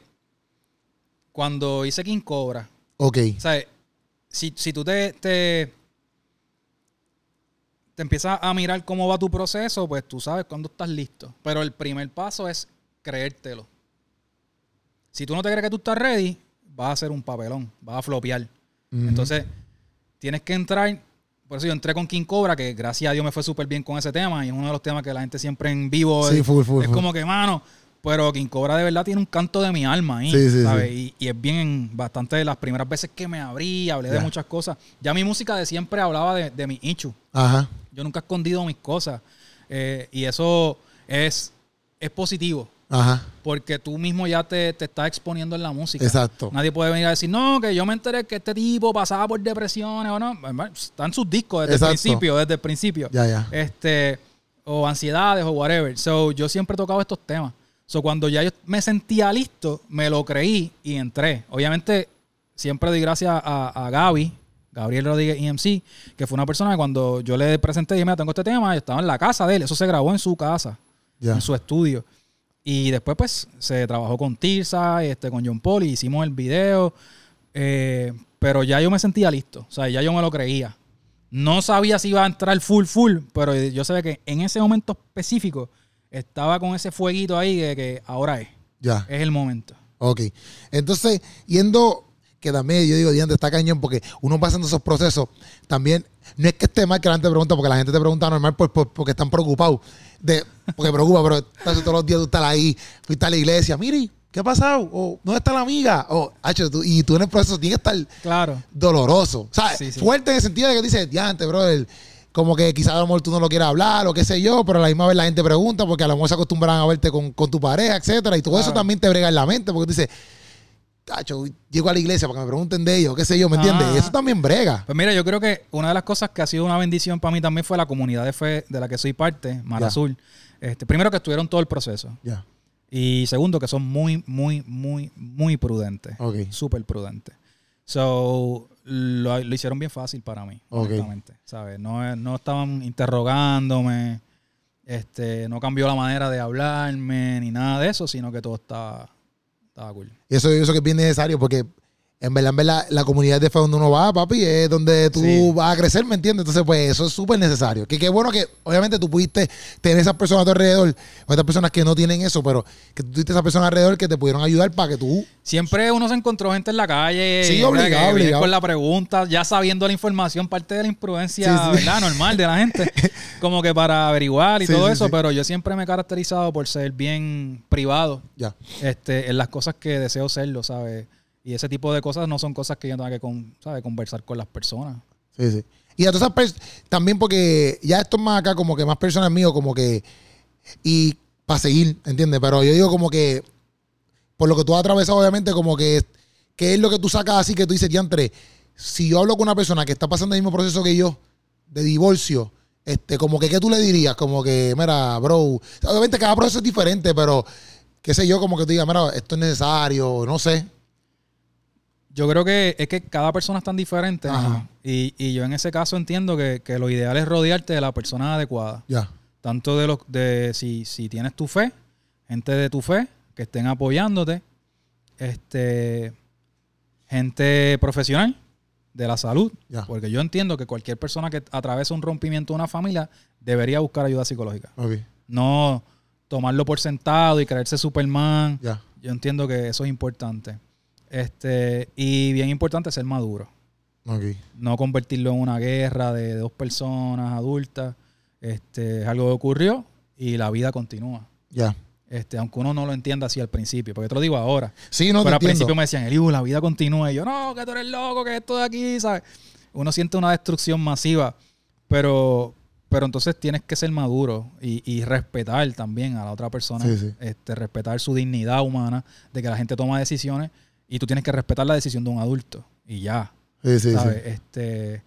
cuando hice King Cobra, Ok, o sea, si, si tú te, te, te empiezas a mirar cómo va tu proceso, pues tú sabes cuándo estás listo. Pero el primer paso es creértelo. Si tú no te crees que tú estás ready, vas a hacer un papelón, vas a flopear. Entonces, tienes que entrar. Por eso yo entré con King Cobra, que gracias a Dios me fue súper bien con ese tema. Y es uno de los temas que la gente siempre en vivo Sí, es, full, full, es full. como que, mano. Pero King Cobra de verdad tiene un canto de mi alma ahí. Sí, sí, ¿sabes? sí. Y, y es bien, bastante de las primeras veces que me abrí, hablé de muchas cosas. Ya mi música de siempre hablaba de, de mi issues. Ajá. Yo nunca he escondido mis cosas. Eh, y eso es, es positivo. Ajá. Porque tú mismo ya te, te estás exponiendo en la música. Exacto. Nadie puede venir a decir, no, que yo me enteré que este tipo pasaba por depresiones o no. Están sus discos desde Exacto. el principio, desde el principio. Ya, ya. Este, o ansiedades o whatever. So, yo siempre he tocado estos temas. So, cuando ya yo me sentía listo, me lo creí y entré. Obviamente, siempre doy gracias a, a Gaby, Gabriel Rodríguez EMC, que fue una persona que cuando yo le presenté y dije, mira, tengo este tema, yo estaba en la casa de él. Eso se grabó en su casa en su estudio. Y después, pues, se trabajó con Tirsa, este, con John Paul, y hicimos el video. Eh, pero ya yo me sentía listo. O sea, ya yo me lo creía. No sabía si iba a entrar full, full, pero yo sabía que en ese momento específico estaba con ese fueguito ahí de que ahora es. Ya. Es el momento. Ok. Entonces, yendo, que también yo digo, diante está cañón, porque uno pasando esos procesos, también, no es que esté mal que la gente te pregunta, porque la gente te pregunta normal por- por- porque están preocupados, de, porque preocupa, pero estás todos los días tú estás ahí, fuiste a la iglesia, mire, ¿qué ha pasado? O, ¿dónde está la amiga? O, hacho, tú- y tú en el proceso tienes que estar Claro. doloroso. O sea, Sí, sí. fuerte en el sentido de que dices, diante, brother. Como que quizás a lo mejor tú no lo quieras hablar o qué sé yo, pero a la misma vez la gente pregunta porque a lo mejor se acostumbran a verte con, con tu pareja, etcétera. Y todo eso también te brega en la mente porque tú dices, tacho, llego a la iglesia para que me pregunten de ellos, qué sé yo, ¿me entiendes? Ah. Y eso también brega. Pues mira, yo creo que una de las cosas que ha sido una bendición para mí también fue la comunidad de fe de la que soy parte, Mar Ya. Azul. Este, primero que estuvieron todo el proceso. Ya. Y segundo, que son muy, muy, muy, muy prudentes. Ok. Súper prudentes. So, lo, lo hicieron bien fácil para mí, Ok. honestamente. ¿Sabes? No, no estaban interrogándome. Este, no cambió la manera de hablarme ni nada de eso, sino que todo estaba, estaba cool. Y eso, eso que es bien necesario porque en verdad, en verdad, la comunidad de fe donde uno va, papi, es donde tú Sí. vas a crecer, ¿me entiendes? Entonces, pues eso es súper necesario. Que qué bueno que, obviamente, tú pudiste tener esas personas a tu alrededor, o estas personas que no tienen eso, pero que tú tuviste esas personas alrededor que te pudieron ayudar para que tú. Siempre uno se encontró gente en la calle. Sí, obligado, obligado. Con la pregunta, ya sabiendo la información, parte de la imprudencia, Sí, sí. ¿verdad? Normal de la gente. Como que para averiguar y todo eso. Pero yo siempre me he caracterizado por ser bien privado Ya. este, en las cosas que deseo serlo, ¿sabes? Y ese tipo de cosas no son cosas que yo tenga que con, ¿sabes? conversar con las personas. Sí, sí. Y a todas esas pers- también porque ya esto es más acá, como que más personas míos, como que. Y para seguir, ¿entiendes? Pero yo digo como que. Por lo que tú has atravesado, obviamente, como que. ¿Qué es lo que tú sacas así que tú dices, diantre? Si yo hablo con una persona que está pasando el mismo proceso que yo, de divorcio, este, como que, ¿qué tú le dirías? Como que, mira, bro. Obviamente cada proceso es diferente, pero. Qué sé yo, como que tú digas, mira, esto es necesario, no sé. Yo creo que es que cada persona es tan diferente. Y, y yo en ese caso entiendo que, que lo ideal es rodearte de la persona adecuada. Ya. Tanto de los de si, si tienes tu fe, gente de tu fe que estén apoyándote, este gente profesional de la salud, Ya. porque yo entiendo que cualquier persona que atraviesa un rompimiento de una familia debería buscar ayuda psicológica. No tomarlo por sentado y creerse Superman. Ya. Yo entiendo que eso es importante. Este, y bien importante ser maduro. No convertirlo en una guerra de dos personas adultas. Este, es algo que ocurrió y la vida continúa. Ya. Este, aunque uno no lo entienda así al principio, porque te lo digo ahora. Sí, no te pero al entiendo. principio me decían, Eliu, la vida continúa. Y yo, no, que tú eres loco, que esto de aquí, ¿sabes? Uno siente una destrucción masiva, pero, pero entonces tienes que ser maduro y, y respetar también a la otra persona. Sí, sí. Este, respetar su dignidad humana, de que la gente toma decisiones y tú tienes que respetar la decisión de un adulto. Y ya. Sí, sí, ¿sabes? sí. Este,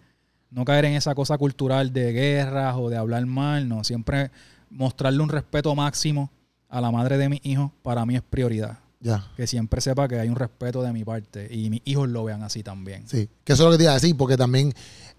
no caer en esa cosa cultural de guerras o de hablar mal, no. Siempre mostrarle un respeto máximo a la madre de mis hijos, para mí es prioridad. Ya. Que siempre sepa que hay un respeto de mi parte y mis hijos lo vean así también. Sí, que eso es lo que te iba a decir, porque también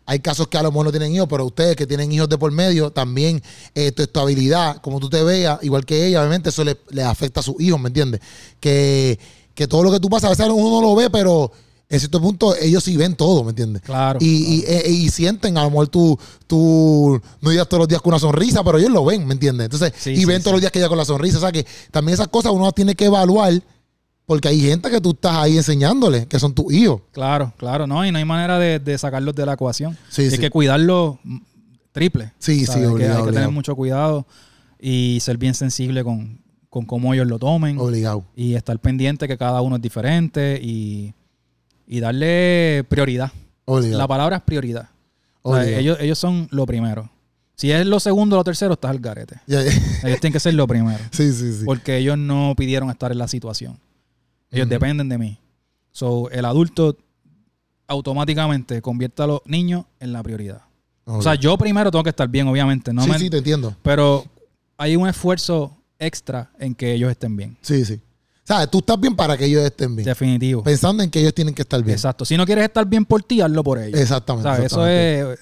hay casos que a lo mejor no tienen hijos, pero ustedes que tienen hijos de por medio, también eh, tu estabilidad, como tú te veas, igual que ella, obviamente eso le, le afecta a sus hijos, ¿me entiendes? Que, que todo lo que tú pasas, a veces uno no lo ve, pero En cierto punto, ellos sí ven todo, ¿me entiendes? Claro. Y, y- e- y sienten, a lo mejor tú, tú no digas todos los días con una sonrisa, pero ellos lo ven, ¿me entiendes? Entonces, Sí, y sí, ven sí. todos los días que ella con la sonrisa. O sea que también esas cosas uno las tiene que evaluar porque hay gente que tú estás ahí enseñándole, que son tus hijos. Claro, claro, no, y no hay manera de, de sacarlos de la ecuación. Sí, hay que cuidarlos mm, triple. Sí, sí, obligado, hay que obligado. tener mucho cuidado y ser bien sensible con, con cómo ellos lo tomen Obligado. y estar pendiente que cada uno es diferente y, y darle prioridad. Obligado. La palabra es prioridad. O sea, ellos, ellos son lo primero. Si es lo segundo o lo tercero, estás al garete. Ellos tienen que ser lo primero. Sí, sí, sí. Porque ellos no pidieron estar en la situación. Ellos dependen de mí. So, el adulto automáticamente convierte a los niños en la prioridad. O sea, yo primero tengo que estar bien, obviamente. No sí, me- sí, te entiendo. Pero hay un esfuerzo extra en que ellos estén bien. Sí, sí. ¿Sabes? Tú estás bien para que ellos estén bien. Definitivo. Pensando en que ellos tienen que estar bien. Exacto. Si no quieres estar bien por ti, hazlo por ellos. Exactamente. ¿Sabes? Eso es...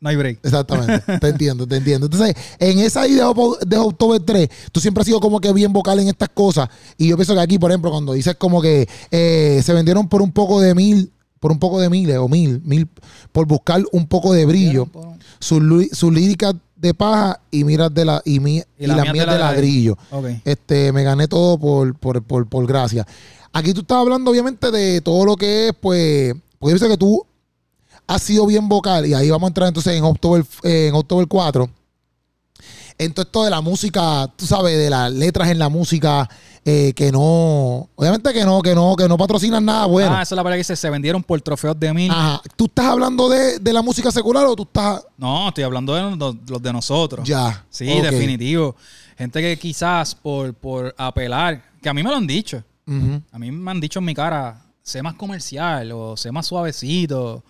No hay break. Exactamente, te entiendo, te entiendo. Entonces, en esa idea de October 3, tú siempre has sido como que bien vocal en estas cosas. Y yo pienso que aquí, por ejemplo, cuando dices como que eh, se vendieron por un poco de mil, por un poco de miles o mil, mil, por buscar un poco de brillo, sus sus líricas de paja y miras de la, y, mi- y la las mía mías de de la- ladrillo. Este, me gané todo por, por, por, por gracia. Aquí tú estás hablando, obviamente, de todo lo que es, pues, porque yo que tú has sido bien vocal, y ahí vamos a entrar entonces en October, eh, en October 4. En todo esto de la música, tú sabes, de las letras en la música, eh, que no, obviamente que no, que no, que no patrocinan nada bueno. Ah, esa es la palabra que dice, se vendieron por trofeos de mil. Ajá. ¿Tú estás hablando de, de la música secular o tú estás No, estoy hablando de los, los de nosotros. ya? Sí, definitivo. Gente que quizás por, por apelar, que a mí me lo han dicho. A mí me han dicho en mi cara, sé más comercial o sé más suavecito.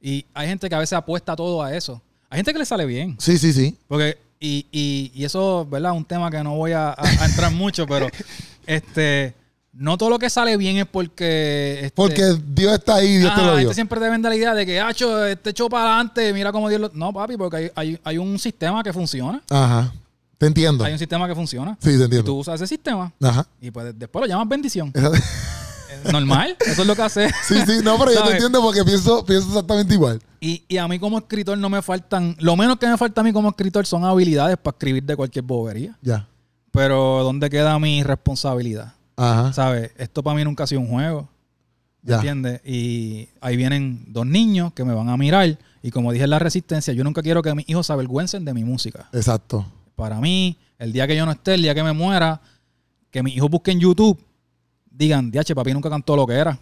Y hay gente que a veces apuesta todo a eso. Hay gente que le sale bien. Sí, sí, sí. Porque, y, y, y eso, ¿verdad? Un tema que no voy a, entrar mucho, pero este, no todo lo que sale bien es porque. este, Porque Dios está ahí, Dios te lo dio. gente siempre te vende la idea de que, hacho, este echó para adelante, mira cómo Dios lo. No, papi, porque hay, hay, hay un sistema que funciona. Ajá. Te entiendo. Hay un sistema que funciona. Sí, te Y entiendo. tú usas ese sistema Ajá. y pues después lo llamas bendición. Normal, eso es lo que hace. Sí, sí, no, pero yo te entiendo porque pienso, pienso exactamente igual. Y, y a mí como escritor no me faltan, lo menos que me falta a mí como escritor son habilidades para escribir de cualquier bobería. Ya. Pero ¿dónde queda mi responsabilidad? Ajá. ¿Sabes? Esto para mí nunca ha sido un juego. Ya. ¿Entiendes? Y ahí vienen dos niños que me van a mirar. Y como dije en la resistencia, yo nunca quiero que mis hijos se avergüencen de mi música. Exacto. Para mí, el día que yo no esté, el día que me muera, que mis hijos busquen YouTube, digan, diache, papi nunca cantó lo que era.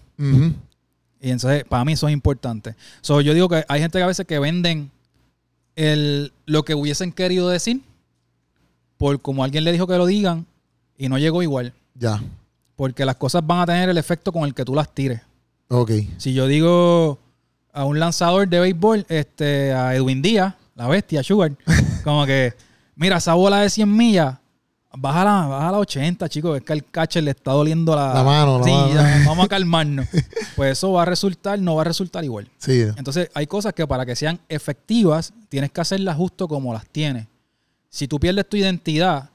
Y entonces, para mí eso es importante. So, yo digo que hay gente que a veces que venden el, lo que hubiesen querido decir por como alguien le dijo que lo digan y no llegó igual. Ya. Porque las cosas van a tener el efecto con el que tú las tires. Ok. Si yo digo a un lanzador de béisbol, este, a Edwin Díaz, la bestia, Sugar, como que, mira, esa bola de 100 millas, bájala, bájala a 80, chicos, es que al catcher le está doliendo la, La mano, la sí, mano. ya, vamos a calmarnos. pues eso va a resultar, no va a resultar igual. Sí. Entonces, hay cosas que para que sean efectivas, tienes que hacerlas justo como las tienes. Si tú pierdes tu identidad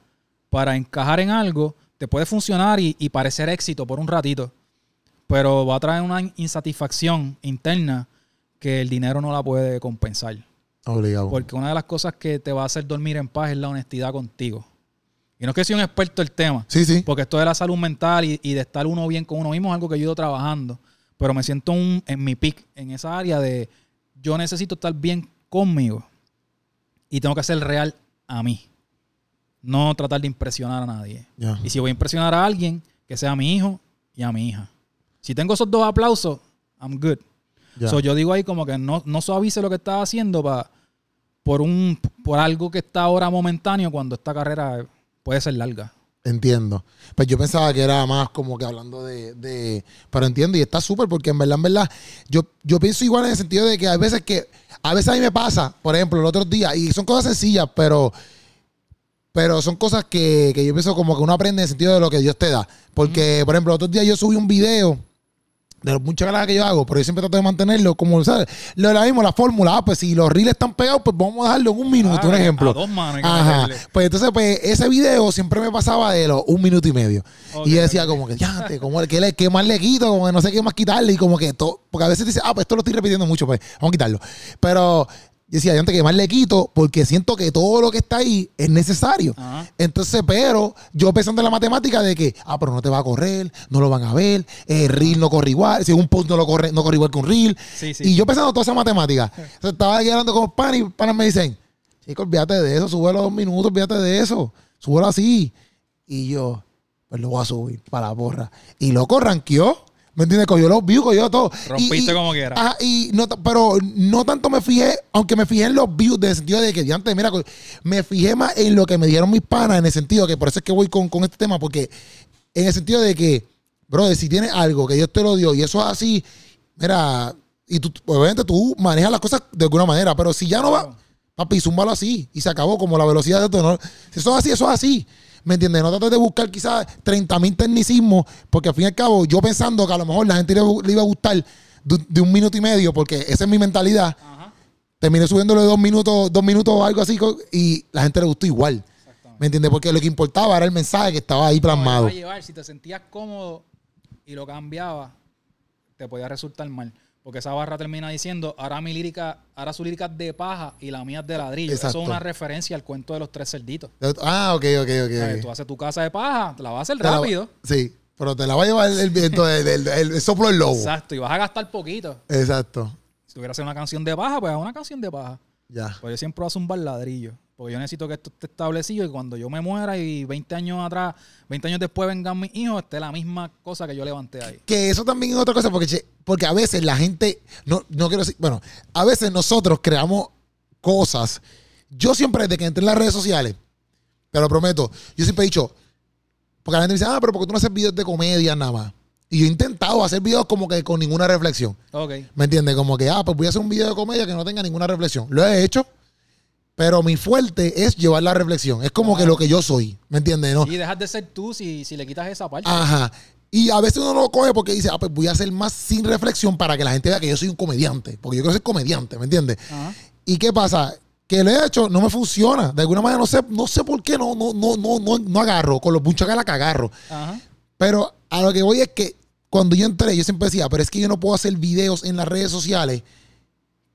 para encajar en algo, te puede funcionar y, y parecer éxito por un ratito, pero va a traer una insatisfacción interna que el dinero no la puede compensar. Obligado. Porque una de las cosas que te va a hacer dormir en paz es la honestidad contigo. Y no es que sea un experto del tema, Sí, sí. porque esto de la salud mental y, y de estar uno bien con uno mismo es algo que yo he ido trabajando. Pero me siento un- en mi pick, en esa área de yo necesito estar bien conmigo. Y tengo que ser real a mí. No tratar de impresionar a nadie. Y si voy a impresionar a alguien, que sea a mi hijo y a mi hija. Si tengo esos dos aplausos, I'm good. Ya. So, yo digo ahí como que no, no suavice lo que estás haciendo pa- por, un, por algo que está ahora momentáneo cuando esta carrera puede ser larga. Entiendo. Pues yo pensaba que era más como que hablando de. de- pero entiendo y está súper porque en verdad, en verdad, yo, yo pienso igual en el sentido de que hay veces que. A veces a mí me pasa, por ejemplo, el otro día, y son cosas sencillas, pero. Pero son cosas que, que yo pienso como que uno aprende en el sentido de lo que Dios te da. Porque, por ejemplo, el otro día yo subí un video de los muchos canales que yo hago, pero yo siempre trato de mantenerlo como, ¿sabes? Lo de la misma, la fórmula, ah, pues si los reels están pegados, pues vamos a dejarlo en un minuto, Ah, un a ejemplo. dos manos que Ajá. Pues entonces, pues ese video siempre me pasaba de los un minuto y medio. Y yo decía como que, ya, como ¿qué, le, ¿qué más le quito? Como que no sé qué más quitarle. Y como que todo, porque a veces dice, ah, pues esto lo estoy repitiendo mucho, pues vamos a quitarlo. Pero yo decía, yo antes que más le quito, porque siento que todo lo que está ahí es necesario. Ajá. Entonces, pero yo pensando en la matemática de que, ah, pero no te va a correr, no lo van a ver, el reel no corre igual, si un post no lo corre, no corre igual que un reel. Sí, sí. Y yo pensando toda esa matemática. Entonces, estaba aquí hablando con pan y panas me dicen, chico, olvídate de eso, súbelo dos minutos, olvídate de eso, súbelo así. Y yo, pues lo voy a subir para la porra. Y loco, ranqueó. ¿Me entiendes? Cogió los views, cogió todo. Rompiste Y- como quiera. Ajá, y no, pero no tanto me fijé, aunque me fijé en los views, en el sentido de que, antes, mira, me fijé más en lo que me dieron mis panas, en el sentido que por eso es que voy con, con este tema, porque en el sentido de que, brother, si tienes algo que Dios te lo dio y eso es así, mira, y tú, obviamente tú manejas las cosas de alguna manera, pero si ya no va, papi, zúmbalo así y se acabó como la velocidad de esto. ¿no? Si eso es así, eso es así. ¿Me entiendes? No trates de buscar quizás 30 mil tecnicismos, porque al fin y al cabo, yo pensando que a lo mejor la gente le, le iba a gustar de, de un minuto y medio, porque esa es mi mentalidad, Ajá. terminé subiéndole dos minutos, dos minutos o algo así, y la gente le gustó igual. ¿Me entiendes? Porque lo que importaba era el mensaje que estaba ahí plasmado. llevar, si te sentías cómodo y lo cambiaba, te podía resultar mal. Porque esa barra termina diciendo, ahora mi lírica, ahora su lírica es de paja y la mía es de ladrillo. Exacto. Eso es una referencia al cuento de los tres cerditos. Ah, ok, ok, ok. ¿Sabes? ok. Tú haces tu casa de paja, te la vas a hacer Te la- rápido. sí, pero te la va a llevar el viento el soplo del lobo. Exacto, y vas a gastar poquito. Exacto. Si tuvieras hacer una canción de paja, pues haz una canción de paja. Ya. Pues yo siempre voy a zumbar ladrillo. Porque yo necesito que esto esté establecido y cuando yo me muera y 20 años atrás, 20 años después vengan mis hijos, esté la misma cosa que yo levanté ahí. Que eso también es otra cosa, porque, porque a veces la gente, no, no quiero decir, bueno, a veces nosotros creamos cosas. Yo siempre, desde que entré en las redes sociales, te lo prometo, yo siempre he dicho, porque la gente me dice, ah, pero porque tú no haces videos de comedia nada más. Y yo he intentado hacer videos como que con ninguna reflexión. Ok. ¿Me entiendes? Como que, ah, pues voy a hacer un video de comedia que no tenga ninguna reflexión. Lo he hecho, pero mi fuerte es llevar la reflexión. Es como que lo que yo soy. ¿Me entiendes? No, Y dejas de ser tú si, si le quitas esa parte. Ajá. Y a veces uno lo coge porque dice, ah, pues voy a hacer más sin reflexión para que la gente vea que yo soy un comediante. Porque yo quiero ser comediante, ¿me entiendes? Ajá. ¿Y qué pasa? Que lo he hecho, no me funciona. De alguna manera no sé, no sé por qué no, no, no, no, no, no agarro. Con los la que agarro. Ajá. Pero a lo que voy es que cuando yo entré, yo siempre decía, pero es que yo no puedo hacer videos en las redes sociales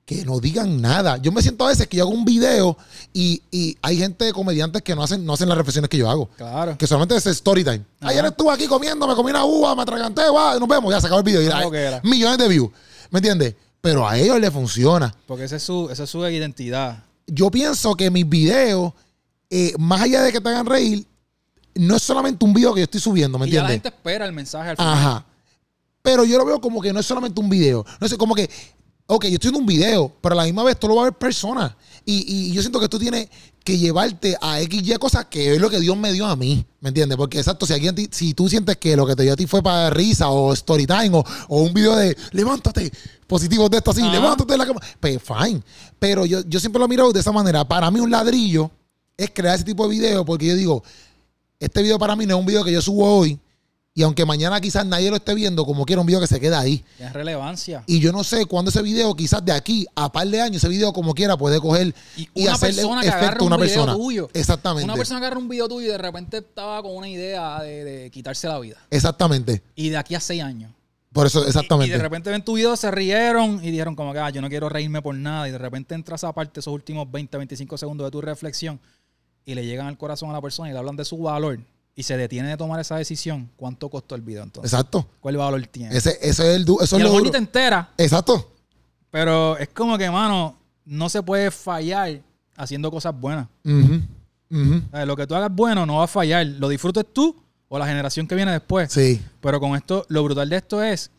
que no digan nada. Yo me siento a veces que yo hago un video y, y hay gente, comediantes que no hacen, no hacen las reflexiones que yo hago. Claro. Que solamente es story time. Ajá. Ayer estuve aquí comiendo, me comí una uva, me atraganté, guau, nos vemos, ya se acabó el video. Y hay millones de views. ¿Me entiendes? Pero a ellos les funciona. Porque esa es su, esa es su identidad. Yo pienso que mis videos, eh, más allá de que te hagan reír, no es solamente un video que yo estoy subiendo, ¿me y ya la entiendes? gente espera el mensaje al final. Ajá. Pero yo lo veo como que no es solamente un video. No sé, como que, ok, yo estoy en un video, pero a la misma vez esto lo va a ver personas. Y, y yo siento que esto tiene que llevarte a X, Y cosas que es lo que Dios me dio a mí. ¿Me entiendes? Porque exacto, si alguien, si tú sientes que lo que te dio a ti fue para risa o story time o, o un video de levántate, positivos de esto así, levántate de la cama, pues fine. Pero yo, yo siempre lo miro de esa manera. Para mí un ladrillo es crear ese tipo de video porque yo digo, este video para mí no es un video que yo subo hoy. Y aunque mañana quizás nadie lo esté viendo, como quiera un video que se queda ahí. Tiene relevancia. Y yo no sé cuándo ese video, quizás de aquí a par de años, ese video como quiera puede coger Y y, una persona que agarra una un video persona. tuyo. Exactamente. Una persona que agarra un video tuyo y de repente estaba con una idea de, de quitarse la vida. Exactamente. Y de aquí a seis años. Por eso, exactamente. y de repente ven tu video, se rieron y dijeron como que ah, yo no quiero reírme por nada. Y de repente entra esa parte, esos últimos 20, 25 segundos de tu reflexión y le llegan al corazón a la persona y le hablan de su valor y se detiene de tomar esa decisión. ¿Cuánto costó el video entonces? Exacto. ¿Cuál valor tiene? Ese, ese es el du- eso y es lo te entera, Exacto. pero es como que, mano, no se puede fallar haciendo cosas buenas. O sea, Lo que tú hagas bueno no va a fallar. Lo disfrutes tú o la generación que viene después. Sí. Pero con esto, lo brutal de esto es,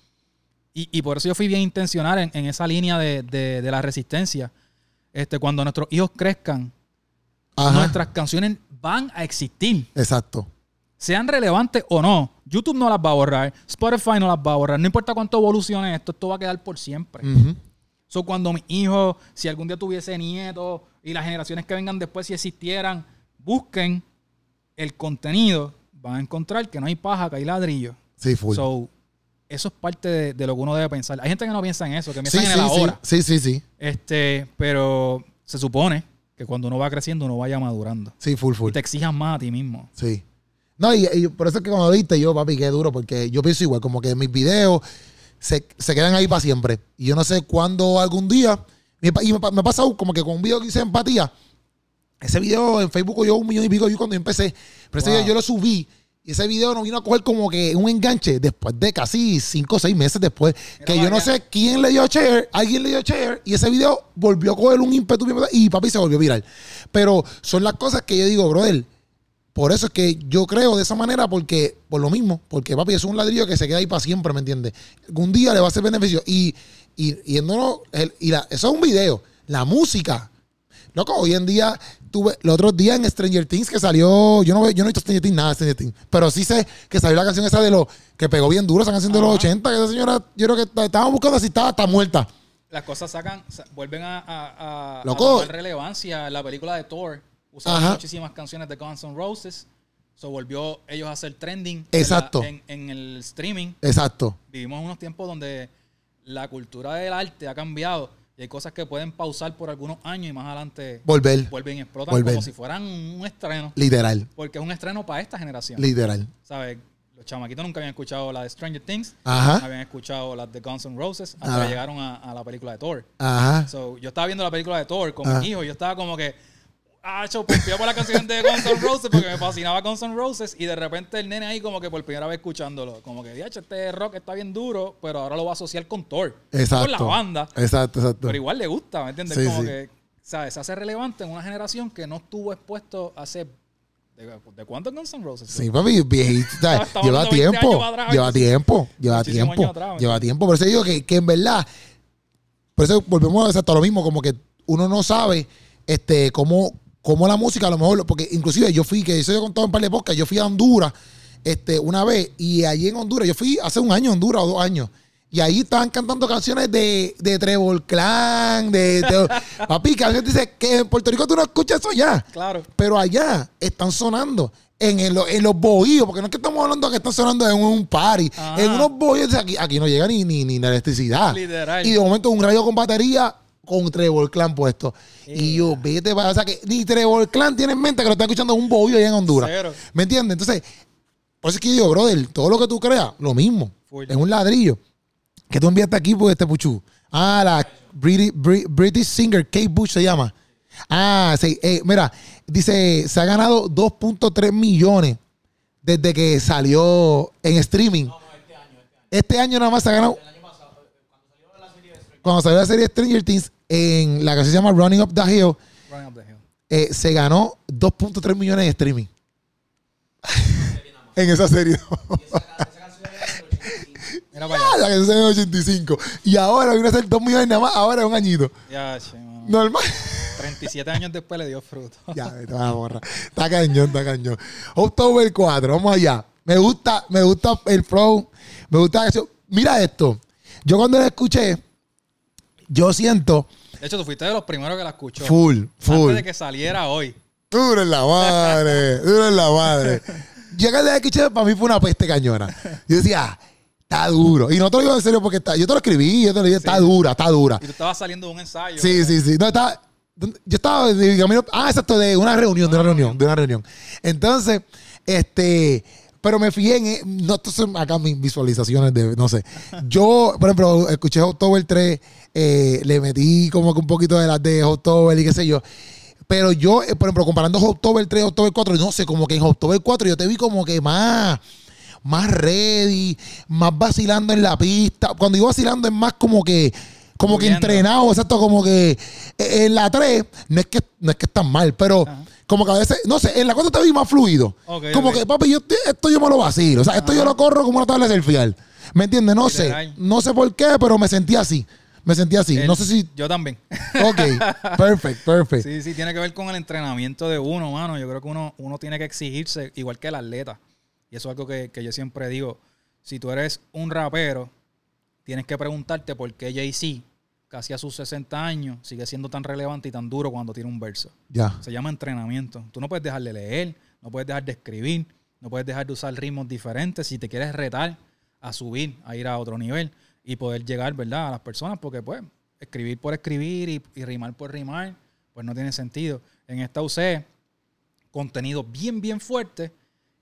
y, y por eso yo fui bien intencional en, en esa línea de, de- de la resistencia. Este, cuando nuestros hijos crezcan, Ajá. nuestras canciones van a existir. Exacto. Sean relevantes o no. YouTube no las va a borrar. Spotify no las va a borrar. No importa cuánto evolucione esto, esto va a quedar por siempre. Ujú. So, cuando mis hijos, si algún día tuviese nietos y las generaciones que vengan después, si existieran, busquen el contenido, van a encontrar que no hay paja, que hay ladrillo. Sí, full. So, eso es parte de, de lo que uno debe pensar. Hay gente que no piensa en eso, que piensa Sí, en sí, el ahora. sí, sí, sí, sí. Este, pero se supone que cuando uno va creciendo, uno vaya madurando. Sí, full, Y full. te exijas más a ti mismo. Sí. No, y, y por eso es que cuando viste yo, papi, qué duro, porque yo pienso igual, como que mis videos se, se quedan ahí para siempre. Y yo no sé cuándo algún día, y me, ha pasado como que con un video que hice empatía, ese video en Facebook yo un millón y pico yo cuando yo empecé, pero ese video yo lo subí. Y ese video no vino a coger como que un enganche después de casi 5 o 6 meses después. que yo no sé quién le dio share, alguien le dio share y ese video volvió a coger un ímpetu y papi se volvió viral. Pero son las cosas que yo digo, brother, por eso es que yo creo de esa manera, porque, por lo mismo, porque papi es un ladrillo que se queda ahí para siempre, ¿me entiendes? Algún día le va a hacer beneficio. Y, y, yéndonos, el- y la- eso es un video. La música. Loco, hoy en día, tuve, los otros días en Stranger Things que salió, yo no, veo- yo no he visto Stranger Things, nada de Stranger Things, pero sí sé que salió la canción esa de los, que pegó bien duro, esa canción de los Ajá. 80, que esa señora, yo creo que estaban buscando si estaba, está muerta. Las cosas sacan, sa- vuelven a, a, a- a Loco. tomar relevancia. La película de Thor usaron muchísimas canciones de Guns N' Roses. So volvió ellos a hacer trending en Exacto. la- En, en el streaming. Exacto. Vivimos unos tiempos donde la cultura del arte ha cambiado y hay cosas que pueden pausar por algunos años y más adelante Volver. vuelven y explotan Volver. como si fueran un estreno. Literal. Porque es un estreno para esta generación. Literal. ¿Sabes? Los chamaquitos nunca habían escuchado la de Stranger Things, Ajá. habían escuchado las de Guns N' Roses, hasta Ajá. que llegaron a, a la película de Thor. Ajá. So, yo estaba viendo la película de Thor con Ajá. mi hijo y yo estaba como que, ah, yo por la canción de Guns N' Roses porque me fascinaba Guns N' Roses y de repente el nene ahí como que por primera vez escuchándolo, como que, diacho, este rock está bien duro, pero ahora lo va a asociar con Thor. Exacto. Con la banda, Exacto, exacto. pero igual le gusta, ¿me entiendes? Sí, como sí. que, ¿sabes? Se hace relevante en una generación que no estuvo expuesto hace... ¿De, de cuánto Guns N' Roses? Sí, papi. Estamos Lleva hablando 20 tiempo. atrás, lleva tiempo. Lleva tiempo. atrás, ¿me lleva tiempo. Por eso digo que, que en verdad. Por eso volvemos a exacto a lo mismo. Como que uno no sabe este cómo, cómo la música, a lo mejor. Porque inclusive yo fui, que eso yo he contado en par de podcast, yo fui a Honduras este, una vez. Y allí en Honduras, yo fui hace un año a Honduras o dos años. Y ahí estaban cantando canciones de, de Trevor Clan, de, de papi, que a veces dice que en Puerto Rico tú no escuchas eso ya. Claro. Pero allá están sonando en, el- en los bohíos, porque no es que estamos hablando de que están sonando en un party. Ajá. En unos bohíos, aquí, aquí no llega ni, ni, ni electricidad. Literal. Y de momento un radio con batería con Trevor Clan puesto. Y yo, vete para. O sea, que ni Trevor Clan tiene en mente que lo está escuchando un bohío allá en Honduras. Cero. ¿Me entiendes? Entonces, por eso es que yo digo, brother, todo lo que tú creas, lo mismo. Full. Es un ladrillo. Que tú enviaste aquí por este puchu. Ah, la British, Bri- British singer Kate Bush se llama. Ah, sí. eh, mira, dice, se ha ganado 2.3 millones desde que salió en streaming. este año. nada más se ha ganado. Cuando salió la serie Stranger Things, en la que se llama Running Up the Hill, Running Up the Hill. eh, se ganó 2.3 millones en streaming. en esa serie. Mira para allá. la que se en el 85. Y ahora viene a ser 2 millones nada más, ahora es un añito. Ya, che, mano. Normal. 37 años después le dio fruto. ya, te vas a borrar. Está cañón, está cañón. October 4, vamos allá. Me gusta, me gusta el flow. Me gusta eso. Mira esto. Yo cuando la escuché, yo siento De hecho, tú fuiste de los primeros que la escuchó. full, full. Antes de que saliera hoy. Duro en la madre, duro en la madre. Yo cuando la escuché, para mí fue una peste cañona. Yo decía, "Ah, está duro. Y no te lo digo en serio porque está, yo te lo escribí, yo te lo dije, está dura, está dura. Y tú estabas saliendo de un ensayo. Sí, sí, sí. No, estaba, yo estaba de camino. Ah, exacto, de una reunión, de una reunión, de una reunión. Entonces, este. Pero me fijé en. No, son acá mis visualizaciones de. No sé. Yo, por ejemplo, escuché October 3, eh, le metí como que un poquito de las de October y qué sé yo. Pero yo, eh, por ejemplo, comparando October 3 y October 4, no sé, como que en October 4 yo te vi como que más más ready, más vacilando en la pista. Cuando digo vacilando es más como que como que entrenado, exacto, como que eh, en la 3 no es que no es que están mal, pero Ajá. como que a veces, no sé, en la 4 te vi más fluido. Como que, papi, yo esto yo me lo vacilo, o sea, esto yo lo corro como una tabla de selfie. ¿Me entiendes? No sé, no sé por qué, pero me sentí así. Me sentí así. El- no sé si Yo también. Ok, perfect, perfect. sí, sí, tiene que ver con el entrenamiento de uno, mano. Yo creo que uno, uno tiene que exigirse, igual que el atleta. Y eso es algo que, que yo siempre digo. Si tú eres un rapero, tienes que preguntarte por qué Jay-Z, casi a sus 60 años, sigue siendo tan relevante y tan duro cuando tiene un verso. Ya. Se llama entrenamiento. Tú no puedes dejar de leer, no puedes dejar de escribir, no puedes dejar de usar ritmos diferentes. Si te quieres retar a subir, a ir a otro nivel y poder llegar, ¿verdad? A las personas, porque pues escribir por escribir y, y rimar por rimar, pues no tiene sentido. En esta usé contenido bien, bien fuerte.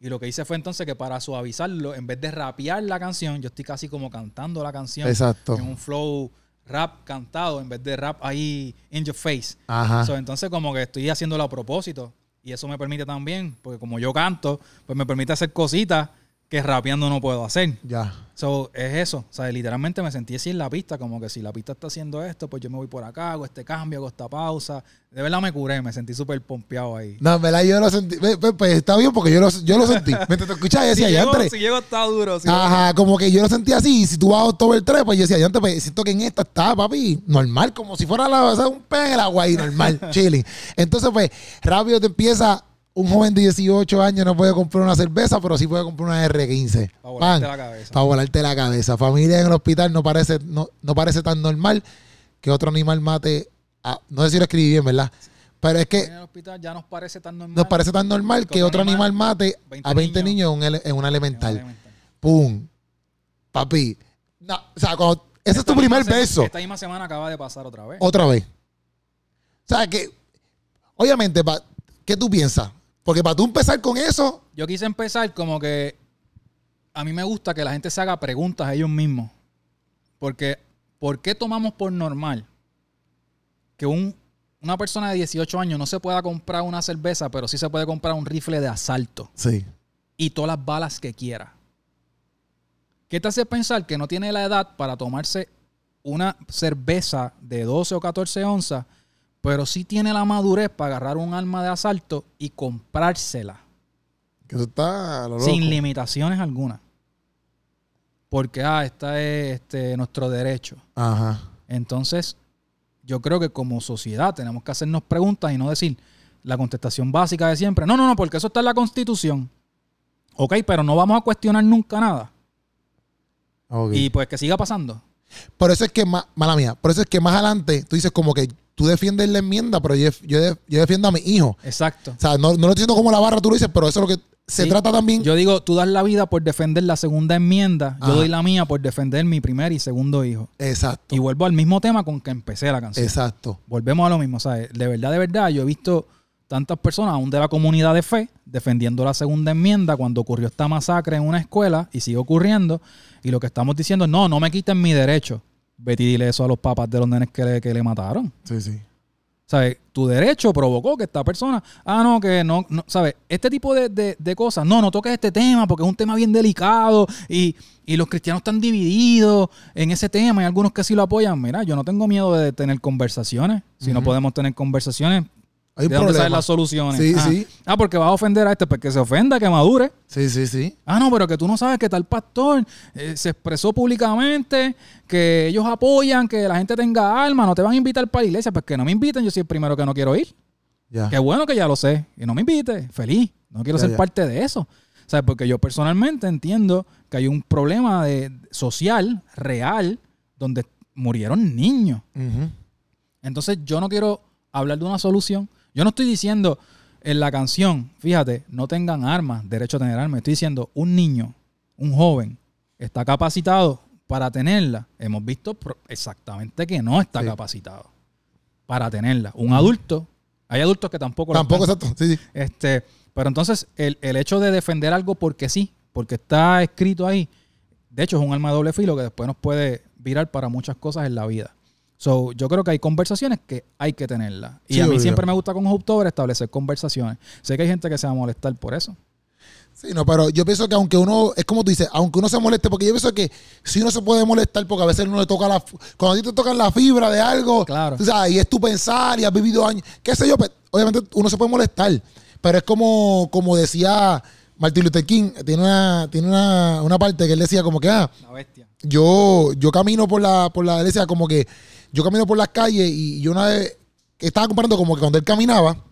Y lo que hice fue entonces que para suavizarlo, en vez de rapear la canción, yo estoy casi como cantando la canción Exacto. en un flow rap cantado, en vez de rap ahí in your face. Ajá. So, entonces como que estoy haciéndolo a propósito. Y eso me permite también, porque como yo canto, pues me permite hacer cositas que rapeando no puedo hacer. Ya. So, es eso. O sea, literalmente me sentí así en la pista, como que si la pista está haciendo esto, pues yo me voy por acá, hago este cambio, hago esta pausa. De verdad me curé, me sentí súper pompeado ahí. No, en verdad yo lo sentí. Pues, está bien porque yo lo, yo lo sentí. Mientras te escuchaba, yo Si decía, ya llego, si llego está duro. si Ajá, como que yo lo sentí así. Y si tú vas a October 3, pues yo decía, ya antes, pues siento que en esta está, papi, normal, como si fuera la, o sea, un pez en el agua ahí, normal, chilling. Entonces, pues, rápido te empieza. Un joven de 18 años no puede comprar una cerveza, pero sí puede comprar una R15. Pa' volarte Pan, la cabeza. Para volarte la cabeza. Familia en el hospital no parece, no, no parece tan normal que otro animal mate. a- no sé si lo escribí bien, ¿verdad? Pero es En que el hospital ya nos parece tan normal. nos parece tan normal que otro animal mate 20 a 20 niños. en, un en una en un elemental. elemental. ¡Pum! Papi. No, o sea, cuando, ese es tu primer beso. Esta misma semana acaba de pasar otra vez. Otra vez. O sea, que. Obviamente, pa- ¿qué tú piensas? Porque para tú empezar con eso. Yo quise empezar como que a mí me gusta que la gente se haga preguntas a ellos mismos. Porque, ¿por qué tomamos por normal que un, una persona de 18 años no se pueda comprar una cerveza, pero sí se puede comprar un rifle de asalto Sí. y todas las balas que quiera? ¿Qué te hace pensar que no tiene la edad para tomarse una cerveza de 12 o 14 onzas, pero sí tiene la madurez para agarrar un arma de asalto y comprársela? Que eso está. a lo sin limitaciones alguna. Porque, ah, esta es este, nuestro derecho. Ajá. Entonces, yo creo que como sociedad tenemos que hacernos preguntas y no decir la contestación básica de siempre. No, no, no, porque eso está en la Constitución. Ok, pero no vamos a cuestionar nunca nada. Ok. Y pues que siga pasando. Por eso es que, más, mala mía, por eso es que más adelante tú dices como que tú defiendes la enmienda, pero yo, yo, yo defiendo a mi hijo. Exacto. O sea, no, no lo estoy diciendo como la barra, tú lo dices, pero eso es lo que se Sí. trata también. Yo digo, tú das la vida por defender la segunda enmienda. Yo doy la mía por defender mi primer y segundo hijo. exacto. Y vuelvo al mismo tema con que empecé la canción. Exacto. volvemos a lo mismo. ¿sabes? De verdad, de verdad, yo he visto tantas personas, aún de la comunidad de fe, defendiendo la segunda enmienda cuando ocurrió esta masacre en una escuela y sigue ocurriendo. Y lo que estamos diciendo es, no, no me quiten mi derecho. Vete y dile eso a los papás de los nenes que le, que le mataron. Sí, sí. ¿Sabes? Tu derecho provocó que esta persona, ah, no, que no, no ¿sabes? Este tipo de, de- de cosas, no, no toques este tema porque es un tema bien delicado y, y los cristianos están divididos en ese tema y algunos que sí lo apoyan. Mira, yo no tengo miedo de tener conversaciones. Si no podemos tener conversaciones, Hay un ¿de dónde salen las soluciones? Sí, ah, sí. Ah, porque vas a ofender a este, pues que se ofenda, que madure. Sí, sí, sí. Ah, no, pero que tú no sabes que tal pastor eh, se expresó públicamente que ellos apoyan que la gente tenga alma, no te van a invitar para la iglesia, pues que no me inviten, yo soy el primero que no quiero ir. Ya. Qué bueno que ya lo sé. Y no me invite, feliz. No quiero Ya, ser ya. parte de eso. O sea, porque yo personalmente entiendo que hay un problema de, social, real, donde murieron niños. Entonces yo no quiero hablar de una solución. Yo no estoy diciendo en la canción, fíjate, no tengan armas, derecho a tener armas. Estoy diciendo un niño, un joven, está capacitado para tenerla. Hemos visto exactamente que no está Sí. capacitado para tenerla. Un adulto, hay adultos que tampoco lo Tampoco, exacto. Sí, sí. Este, pero entonces el, el hecho de defender algo porque sí, porque está escrito ahí, de hecho es un arma de doble filo que después nos puede virar para muchas cosas en la vida. So, yo creo que hay conversaciones que hay que tenerlas. Y Sí, a mí obvio. siempre me gusta con October establecer conversaciones. Sé que hay gente que se va a molestar por eso. Sí, no, pero yo pienso que aunque uno, es como tú dices, aunque uno se moleste, porque yo pienso que si uno se puede molestar, porque a veces uno le toca la, cuando a ti te tocan la fibra de algo, Claro. tú sabes, y es tu pensar y has vivido años, qué sé yo, pues, obviamente uno se puede molestar, pero es como, como decía Martin Luther King, tiene una, tiene una, una parte que él decía como que, ah, La bestia. yo, yo camino por la, por la, decía como que, yo camino por las calles y yo una vez, estaba comparando como que cuando él caminaba,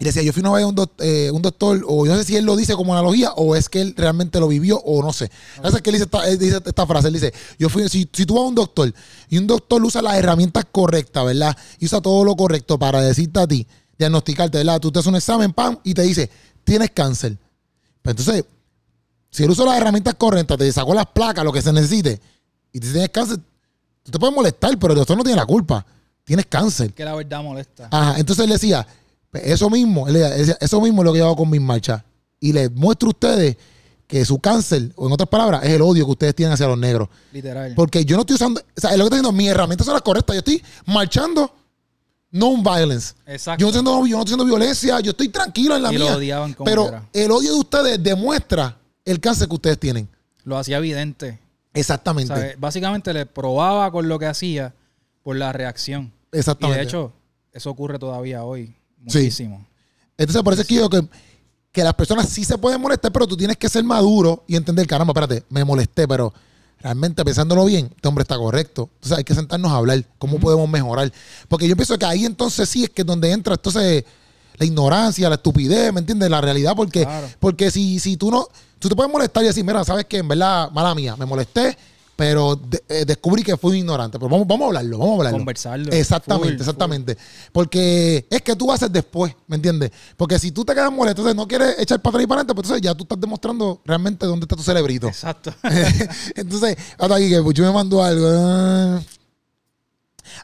y decía, yo fui una vez a un, eh, un doctor, o yo no sé si él lo dice como analogía, o es que él realmente lo vivió, o no sé. Esa es que él dice esta, él dice esta frase, él dice, yo fui, si, tú vas a un doctor, y un doctor usa las herramientas correctas, ¿verdad? Y usa todo lo correcto para decirte a ti, diagnosticarte, ¿verdad? Tú te haces un examen, pam, y te dice, tienes cáncer. Pues entonces, Si él usa las herramientas correctas, te sacó las placas, lo que se necesite, y tú tienes cáncer, tú te puedes molestar, pero el doctor no tiene la culpa. Tienes cáncer. Que la verdad molesta. Ajá, entonces él decía, "Pues eso mismo, él decía, eso mismo es lo que yo hago con mis marchas. Y les muestro a ustedes que su cáncer, o en otras palabras, es el odio que ustedes tienen hacia los negros. Literal. Porque yo no estoy usando, o sea, es lo que estoy diciendo, mis herramientas son las correctas. Yo estoy marchando non-violence. Exacto. Yo no, estoy haciendo, yo no estoy haciendo violencia, yo estoy tranquilo en la Y lo mía. odiaban como pero el odio de ustedes demuestra el cáncer que ustedes tienen. Lo hacía evidente. Exactamente. ¿sabes? Básicamente le probaba con lo que hacía por la reacción. Y Exactamente. de hecho, eso ocurre todavía hoy. Sí. Muchísimo. Entonces, por eso es que yo digo que, que las personas sí se pueden molestar, pero tú tienes que ser maduro y entender, caramba, espérate, me molesté, pero realmente pensándolo bien, este hombre está correcto. Entonces hay que sentarnos a hablar, cómo podemos mejorar. Porque yo pienso que ahí entonces sí es que es donde entra entonces la ignorancia, la estupidez, ¿me entiendes? La realidad, porque, Claro. porque si, si tú no, tú te puedes molestar y decir, mira, sabes que en verdad, mala mía, me molesté, pero de- eh, descubrí que fui un ignorante. Pero vamos, vamos a hablarlo, vamos a hablarlo. Conversarlo. Exactamente, Full, exactamente. Porque es que tú hacer después, ¿me entiendes? Porque si tú te quedas molesto, entonces no quieres echar para atrás y para adelante, pues entonces ya tú estás demostrando realmente dónde está tu cerebrito. Exacto. entonces, hasta aquí que Puchu me mandó algo.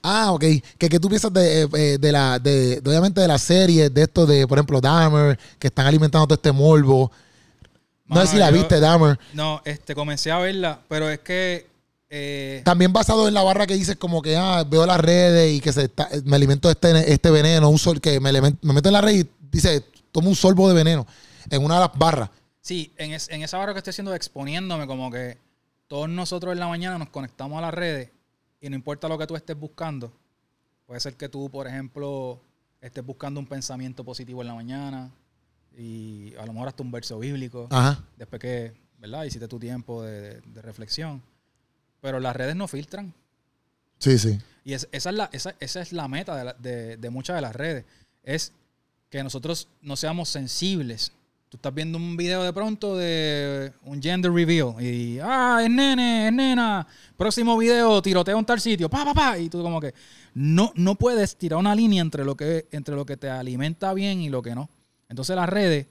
Ah. Ok. ¿Qué, qué tú piensas de, eh, eh, de la, de, obviamente de la serie, de esto de, por ejemplo, Dahmer, que están alimentando todo este morbo? No sé si la yo- viste, Dahmer. No, este, comencé a verla, pero es que eh, También basado en la barra que dices como que ah, veo las redes y que se está- me alimento de este, este veneno, un sol que me, me meto en la red y dice, tomo un sorbo de veneno en una de las barras. sí, en, es- en esa barra que estoy haciendo exponiéndome, como que todos nosotros en la mañana nos conectamos a las redes y no importa lo que tú estés buscando. Puede ser que tú, por ejemplo, estés buscando un pensamiento positivo en la mañana y a lo mejor hasta un verso bíblico. Ajá. después que, ¿verdad? Hiciste tu tiempo de, reflexión. Pero las redes no filtran. Sí, sí. Y es- esa, es la, esa, esa es la meta de, la- de- de muchas de las redes. Es que nosotros no seamos sensibles. Tú estás viendo un video de pronto de un gender reveal y, ah, es nene, es nena. Próximo video, tiroteo en tal sitio, pa, pa, pa. Y tú como que no, no puedes tirar una línea entre lo, que, entre lo que te alimenta bien y lo que no. Entonces las redes,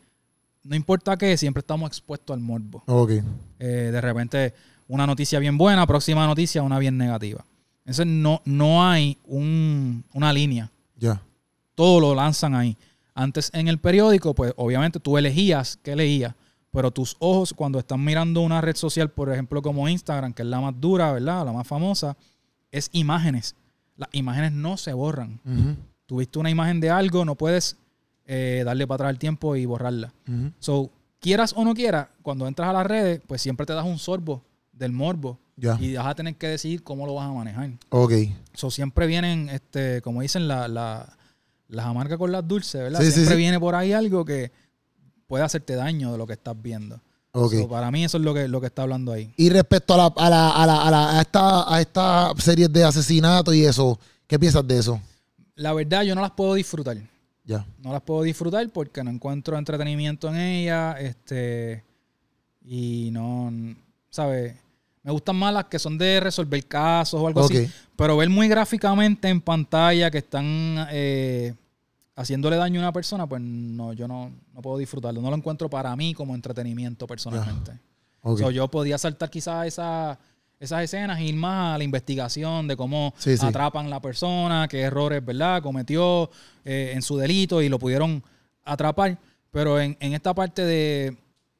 no importa qué, siempre estamos expuestos al morbo. Ok. Eh, de repente una noticia bien buena, próxima noticia una bien negativa. Entonces no, no hay un- una línea. Ya. Todo lo lanzan ahí. Antes en el periódico, pues obviamente tú elegías qué leías, pero tus ojos cuando están mirando una red social, por ejemplo como Instagram, que es la más dura, ¿verdad? La más famosa, es imágenes. Las imágenes no se borran. Ujú, Tuviste una imagen de algo, no puedes eh, darle para atrás el tiempo y borrarla. So, quieras o no quieras, cuando entras a las redes, pues siempre te das un sorbo del morbo y vas a tener que decidir cómo lo vas a manejar. Ok. So, siempre vienen, este, como dicen, la, la- las amargas con las dulces, ¿verdad? Sí, sí, siempre sí. viene por ahí algo que puede hacerte daño de lo que estás viendo. Ok. So, para mí eso es lo que, lo que está hablando ahí. Y respecto a la, a la, a la, a la- a esta, a esta serie de asesinatos y eso, ¿qué piensas de eso? La verdad, yo no las puedo disfrutar. Ya. No las puedo disfrutar porque no encuentro entretenimiento en ellas. Este. Y no. ¿Sabes? Me gustan más las que son de resolver casos o algo así. Pero ver muy gráficamente en pantalla que están eh, haciéndole daño a una persona, pues no, yo no, no puedo disfrutarlo. No lo encuentro para mí como entretenimiento personalmente. Ok. So, yo podía saltar quizás esa, esas escenas e ir más a la investigación de cómo Sí, sí. atrapan la persona, qué errores, ¿verdad? Cometió eh, en su delito y lo pudieron atrapar. Pero en, en esta parte de,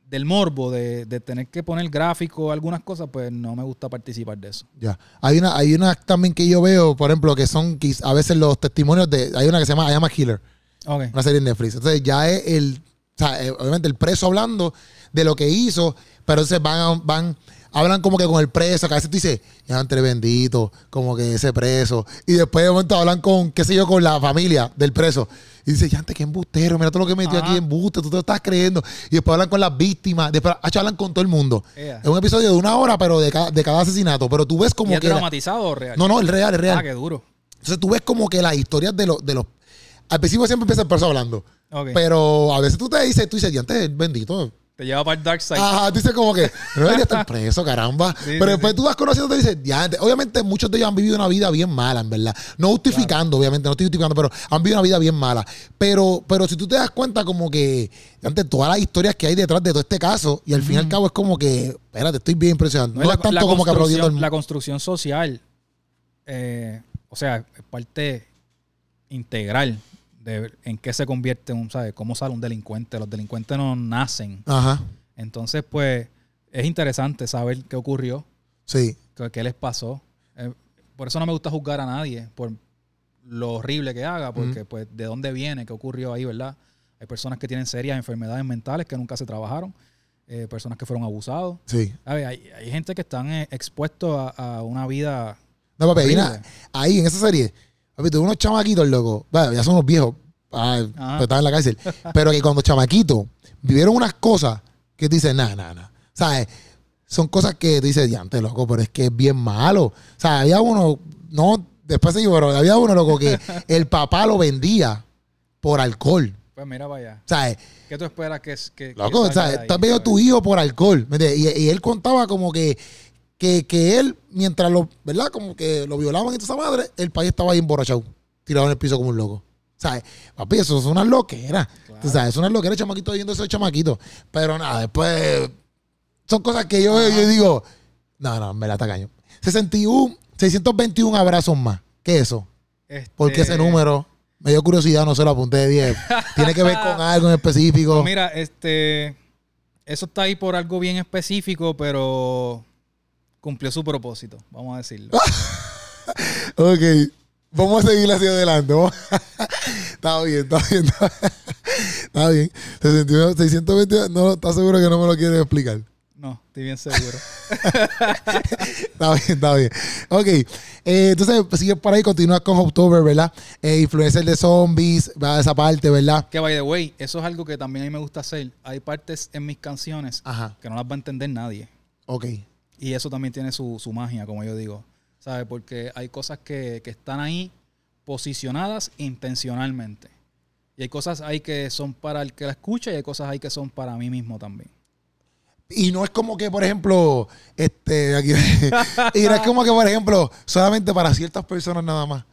del morbo, de, de tener que poner gráfico, algunas cosas, pues no me gusta participar de eso. Ya. Hay una, hay una también que yo veo, por ejemplo, que son a veces los testimonios de. Hay una que se llama I Am a Killer, una serie en Netflix. Entonces ya es el. O sea, eh, obviamente el preso hablando de lo que hizo, pero entonces van, van, hablan como que con el preso, que a veces tú dices, ya entre bendito, como que ese preso. Y después de momento hablan con, qué sé yo, con la familia del preso. Y dice, ya antes que embustero, mira todo lo que metió Ajá. aquí embuste, tú te lo estás creyendo. Y después hablan con las víctimas, después hablan con todo el mundo. Es un episodio de una hora, pero de cada, de cada asesinato. Pero tú ves ¿Y como es que. dramatizado o real? no, no, el real, el real. Ah, qué duro. Entonces tú ves como que las historias de los, de los. Al principio siempre empieza el perso hablando. Pero a veces tú te dices, tú dices, ya antes bendito. Te lleva para el dark side. Ajá, dice como que no debería estar preso, caramba. Sí, Pero sí, después sí. tú vas conociendo y dices, ya, obviamente muchos de ellos han vivido una vida bien mala, en verdad. No justificando, obviamente, no estoy justificando, pero han vivido una vida bien mala. Pero, pero si tú te das cuenta como que ante todas las historias que hay detrás de todo este caso, y al fin y al cabo es como que, espérate, estoy bien impresionado. No, es tanto como que aplaudiendo el La construcción social, eh, o sea, es parte integral de en qué se convierte un, ¿sabes? Cómo sale un delincuente. Los delincuentes no nacen. Ajá, Entonces, pues, es interesante saber qué ocurrió, sí. qué, qué les pasó. Eh, por eso no me gusta juzgar a nadie por lo horrible que haga, porque, pues, de dónde viene, qué ocurrió ahí, ¿verdad? Hay personas que tienen serias enfermedades mentales que nunca se trabajaron, eh, personas que fueron abusados. Sí. ¿Sabes? Hay, hay gente que están eh, expuestos a, a una vida. No, papi, ahí en esa serie, papi, tuve unos chamaquitos, loco. Bueno, ya son unos viejos. Ah, Ajá. pues estaban en la cárcel. Pero que cuando chamaquitos vivieron unas cosas que tú dices, nada, nada, nada. ¿Sabes? Son cosas que tú dices, diante, loco, pero es que es bien malo. O sea, había uno, no, después se pero había uno, loco, que el papá lo vendía por alcohol. Pues mira, vaya. ¿Sabes? ¿Qué tú esperas que es? Que, que Loco, ahí, estás viendo tu hijo por alcohol. ¿me? Y, y él contaba como que, que, que él, mientras lo, ¿verdad? Como que lo violaban y toda esa madre, el país estaba ahí emborrachado, tirado en el piso como un loco. ¿Sabes? Papi, eso es una loquera. Claro. Tú sabes, es una loquera, chamaquito viendo esos chamaquitos. Pero nada, después son cosas que yo, yo digo, no, no, me la tacaño. 61, 621 abrazos más. ¿Qué es eso? Este, ¿Por qué ese número? Me dio curiosidad, no se lo apunté de 10. Tiene que ver con algo en específico. mira, este. Eso está ahí por algo bien específico, pero cumplió su propósito, vamos a decirlo. Ok, vamos a seguir hacia adelante. está bien, está bien. Está, está bien. 61, 622, no, ¿estás seguro que no me lo quieres explicar? No, estoy bien seguro. Está bien, está bien. Ok, eh, entonces pues, sigues por ahí, continúas con October, ¿verdad? Eh, influencer de zombies, va a esa parte, ¿verdad? que, by the way, eso es algo que también a mí me gusta hacer. Hay partes en mis canciones Ajá, que no las va a entender nadie. ok. Y eso también tiene su, su magia, como yo digo. ¿Sabes? Porque hay cosas que, que están ahí posicionadas intencionalmente. Y hay cosas ahí que son para el que la escucha y hay cosas ahí que son para mí mismo también. Y no es como que, por ejemplo, este, aquí, y no es como que, por ejemplo, solamente para ciertas personas nada más.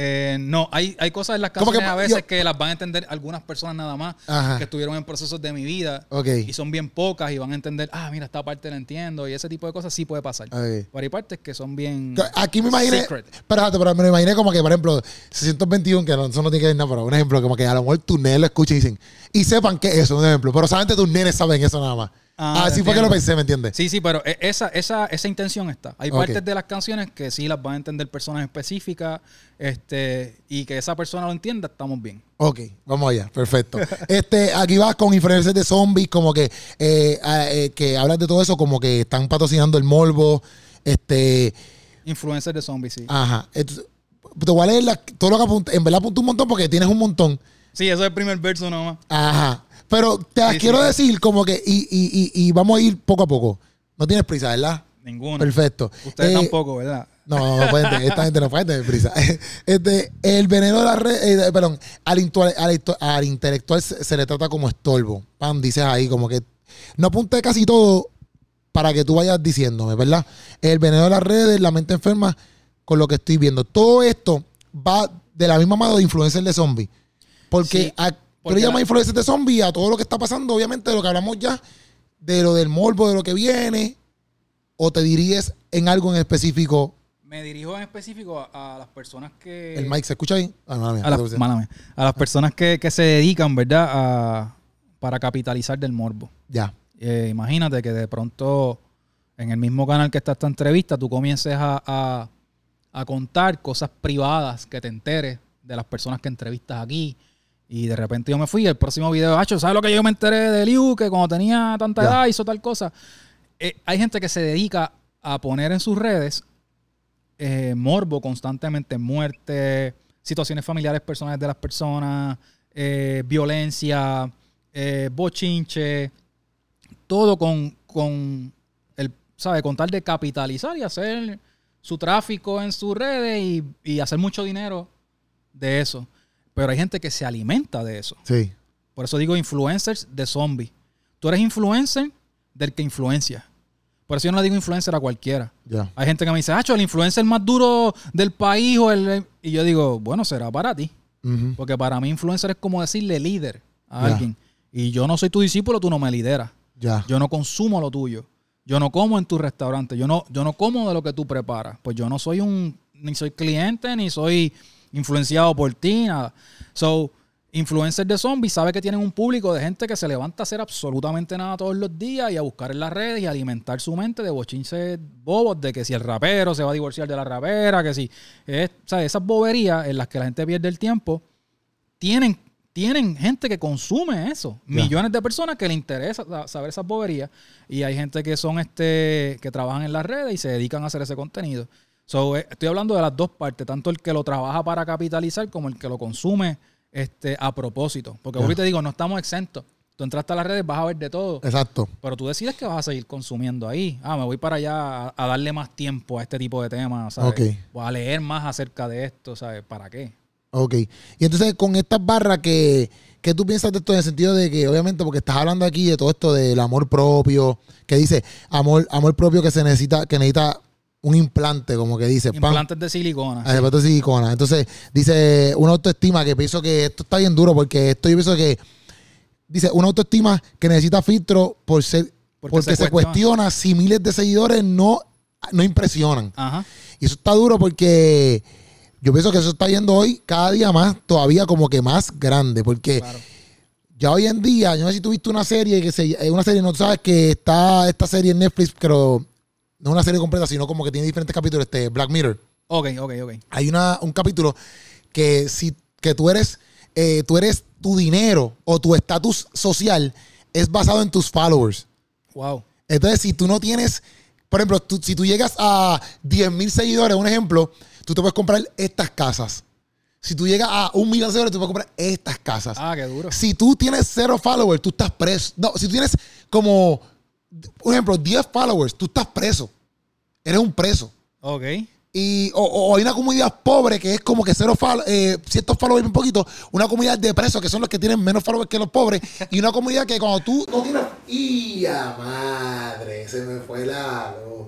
Eh, no, hay, hay cosas en las ¿Cómo canciones que- a veces yo- que las van a entender algunas personas nada más Ajá. que estuvieron en procesos de mi vida y son bien pocas y van a entender, ah, mira, esta parte la entiendo y ese tipo de cosas sí puede pasar. ok. Pero hay partes que son bien... Aquí me imaginé. Secret. Espérate, pero me lo imaginé como que, por ejemplo, 621, que no, eso no tiene que ver nada, pero un ejemplo, como que a lo mejor tus nenes lo escuchan y dicen, y sepan que es eso, un ejemplo. Pero solamente tus nenes saben eso nada más. Ah, Así fue que lo pensé, ¿me entiendes? Sí, sí, pero e- esa, esa, esa intención está. Hay partes de las canciones que sí las van a entender personas específicas este, y que esa persona lo entienda, estamos bien. Ok, vamos allá, perfecto. este, aquí vas con influencers de zombies, como que, eh, ah, eh, que hablas de todo eso, como que están patrocinando el morbo. Este, Influencers de zombies, sí. ajá. Entonces, te voy a leer la- todo lo que apunté. En verdad apunté un montón porque tienes un montón. Sí, eso es el primer verso nomás. Ajá. Pero te las Sí, quiero sí. decir como que, y, y, y, y vamos a ir poco a poco. No tienes prisa, ¿verdad? Ninguno. Perfecto. Ustedes Eh, tampoco, ¿verdad? No, no, pueden tener, esta gente no puede tener prisa. Este, el veneno de la red, eh, perdón, al, intu- al al intelectual se, se le trata como estorbo. Pam, dices ahí como que no apunté casi todo para que tú vayas diciéndome, ¿verdad? El veneno de las redes, la mente enferma, con lo que estoy viendo. Todo esto va de la misma mano de influencers de zombies. Porque, Sí, a, porque le llamas la- influencers de zombies a todo lo que está pasando, obviamente, de lo que hablamos ya, de lo del morbo, de lo que viene, o te dirías en algo en específico Me dirijo en específico a, a las personas que... el mic se escucha ahí. Ah, mía, a, mía. a las personas que, que se dedican, ¿verdad? A, para capitalizar del morbo. Ya. Eh, imagínate que de pronto en el mismo canal que está esta entrevista tú comiences a, a- a contar cosas privadas que te enteres de las personas que entrevistas aquí. Y de repente yo me fui, el próximo video, hacho, ¿sabes lo que yo me enteré de Liu? Que cuando tenía tanta edad hizo tal cosa. Eh, hay gente que se dedica a poner en sus redes eh, morbo constantemente, muerte, situaciones familiares personales de las personas, eh, violencia, bochinche, todo con, con el, ¿sabe? Con tal de capitalizar y hacer su tráfico en sus redes y, y hacer mucho dinero de eso. Pero hay gente que se alimenta de eso. Sí. Por eso digo influencers de zombies. tú eres influencer del que influencia. Por eso yo no le digo influencer a cualquiera. Ya. Hay gente que me dice, Hacho, el influencer más duro del país o el... Y yo digo, bueno, será para ti. Porque para mí influencer es como decirle líder a alguien. Y yo no soy tu discípulo, tú no me lideras. Ya. Yo no consumo lo tuyo. Yo no como en tu restaurante. Yo no, yo no como de lo que tú preparas. Pues yo no soy un, ni soy cliente, ni soy influenciado por ti, nada. So, influencers de zombies sabe que tienen un público de gente que se levanta a hacer absolutamente nada todos los días y a buscar en las redes y a alimentar su mente de bochinches bobos de que si el rapero se va a divorciar de la rapera, que si es, o sea, esas boberías en las que la gente pierde el tiempo tienen, tienen gente que consume eso. Millones de personas que le interesa sa- saber esas boberías. Y hay gente que son este, que trabajan en las redes y se dedican a hacer ese contenido. So, eh, estoy hablando de las dos partes, tanto el que lo trabaja para capitalizar como el que lo consume este, a propósito. Porque ahorita digo, no estamos exentos. Tú entraste a las redes, vas a ver de todo. Exacto. Pero tú decides que vas a seguir consumiendo ahí. Ah, me voy para allá a, a darle más tiempo a este tipo de temas, ¿sabes? Ok. O a leer más acerca de esto, ¿sabes? ¿Para qué? Ok. Y entonces con estas barras que, que tú piensas de esto en el sentido de que obviamente porque estás hablando aquí de todo esto del amor propio, que dice amor, amor propio que se necesita, que necesita un implante, como que dice. Implantes de silicona. Ah, después de silicona. Entonces, dice una autoestima que pienso que esto está bien duro porque esto yo pienso que dice una autoestima que necesita filtro por ser Porque porque, se se, cuestiona. cuestiona si miles de seguidores no, no impresionan. Ajá. Y eso está duro porque yo pienso que eso está yendo hoy cada día más, todavía como que más grande. Porque Claro. ya hoy en día, yo no sé si tuviste una serie que se eh, una serie, no sabes que está esta serie en Netflix, pero no es una serie completa, sino como que tiene diferentes capítulos, este Black Mirror. Ok, ok, ok. Hay una, un capítulo que si que tú eres, eh, tú eres tu dinero o tu estatus social es basado en tus followers. Wow. Entonces, si tú no tienes, por ejemplo, tú- si tú llegas a 10 mil seguidores, un ejemplo, tú te puedes comprar estas casas. Si tú llegas a un millón de seguidores, tú puedes comprar estas casas. Ah, qué duro. Si tú tienes cero followers, tú estás preso. No, si tú tienes como, por ejemplo, 10 followers, tú estás preso. Eres un preso. Ok. Y, o, o hay una comunidad pobre que es como que cero follow- eh, ciertos followers un poquito, una comunidad de presos que son los que tienen menos followers que los pobres, y una comunidad que cuando tú no tienes. ¡Y a madre! Se me fue la luz.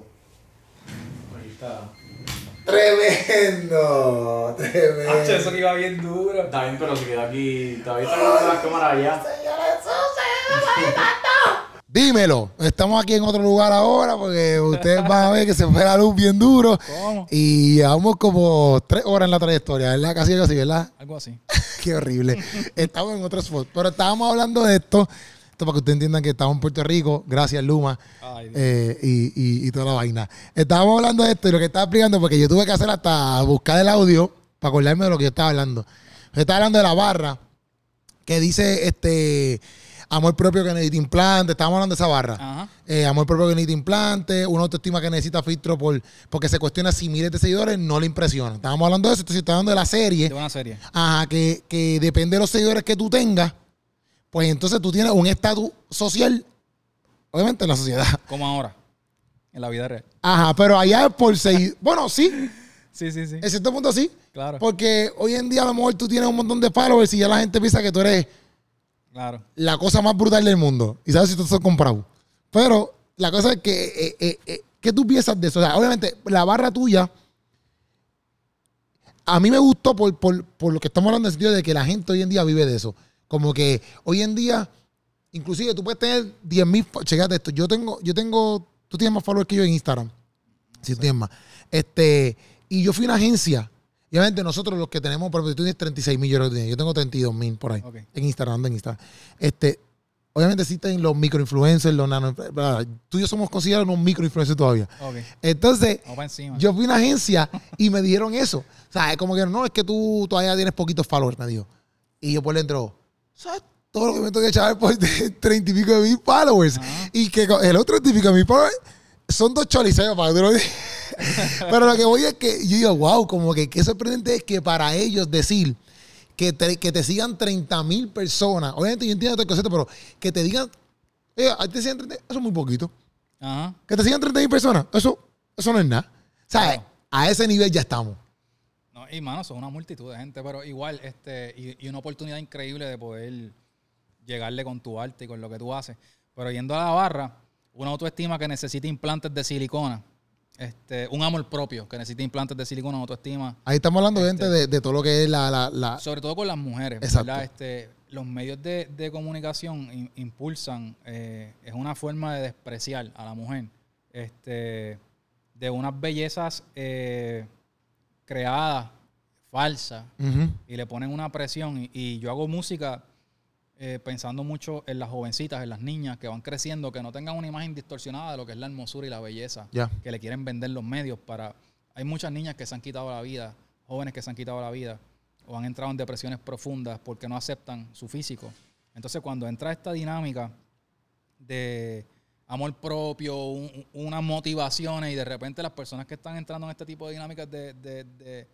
Tremendo, tremendo. que iba bien duro. Está bien, pero se quedó aquí. Todavía está la cámara allá. Dímelo, estamos aquí en otro lugar ahora porque ustedes van a ver que se fue la luz bien duro. ¿Cómo? Y llevamos como tres horas en la trayectoria, ¿verdad? Casi casi, ¿verdad? Algo así. Qué horrible. Estamos en otro spot. Pero estábamos hablando de esto. Esto para que ustedes entiendan que estamos en Puerto Rico. Gracias, Luma. Ay, Dios. eh, y, y- y toda la vaina. Estábamos hablando de esto y lo que estaba explicando, porque yo tuve que hacer hasta buscar el audio para acordarme de lo que yo estaba hablando. Yo estaba hablando de la barra que dice este amor propio que necesita implante. Estábamos hablando de esa barra. Ajá. Eh, amor propio que necesita implante, una autoestima que necesita filtro por, porque se cuestiona si miles de seguidores no le impresiona. Estábamos hablando de eso, entonces estoy hablando de la serie. De una serie. Ajá, que, que depende de los seguidores que tú tengas, pues entonces tú tienes un estatus social, obviamente en la sociedad. Como ahora. En la vida real. Ajá, pero allá es por seguir. Bueno, sí, Sí, sí, sí. en cierto punto sí. Claro. Porque hoy en día a lo mejor tú tienes un montón de followers y ya la gente piensa que tú eres Claro. la cosa más brutal del mundo. Y sabes si tú estás comprado. Pero la cosa es que, eh, eh, eh, ¿qué tú piensas de eso? O sea, obviamente, la barra tuya, a mí me gustó por, por, por lo que estamos hablando en el sentido de que la gente hoy en día vive de eso. Como que hoy en día, inclusive tú puedes tener 10 mil, checate esto, yo tengo, yo tengo, tú tienes más followers que yo en Instagram. Si tú tienes más. Este, y yo fui a una agencia. Y obviamente nosotros los que tenemos, por ejemplo, tú tienes 36 millones de yo tengo 32 mil por ahí. Ok. En Instagram, en Instagram. Este, obviamente existen los microinfluencers, los nano. Tú y yo somos considerados unos microinfluencers todavía. Entonces, yo fui a una agencia y me dijeron eso. O sea, es como que no, es que tú todavía tienes poquitos followers, me dijo. Y yo por dentro, ¿sabes? Todo lo que me tengo que echar por treinta y pico de mil followers. Y que el otro treinta y pico de mil followers son dos choliseos para que tú lo. Pero lo que voy es que yo digo, wow, como que qué sorprendente es que para ellos decir que te, que te sigan 30 mil personas, obviamente yo entiendo el concepto, pero que te digan, ti te sigan 30, eso es muy poquito. Ajá. Que te sigan 30 mil personas, eso, eso no es nada. ¿Sabes? Claro. A ese nivel ya estamos. No, y mano, son una multitud de gente, pero igual, este, y, y una oportunidad increíble de poder llegarle con tu arte y con lo que tú haces. Pero yendo a la barra, una autoestima que necesita implantes de silicona. Este, un amor propio que necesita implantes de silicona, autoestima. Ahí estamos hablando, gente, de, de todo lo que es la... la, la- Sobre todo con las mujeres, Exacto. ¿verdad? Este, los medios de, de comunicación im- impulsan, eh, es una forma de despreciar a la mujer, este, de unas bellezas eh, creadas, falsas, y le ponen una presión. Y, y yo hago música eh, pensando mucho en las jovencitas, en las niñas que van creciendo, que no tengan una imagen distorsionada de lo que es la hermosura y la belleza que le quieren vender los medios para... Hay muchas niñas que se han quitado la vida, jóvenes que se han quitado la vida o han entrado en depresiones profundas porque no aceptan su físico. Entonces cuando entra esta dinámica de amor propio, un- unas motivaciones y de repente las personas que están entrando en este tipo de dinámicas de, de, de-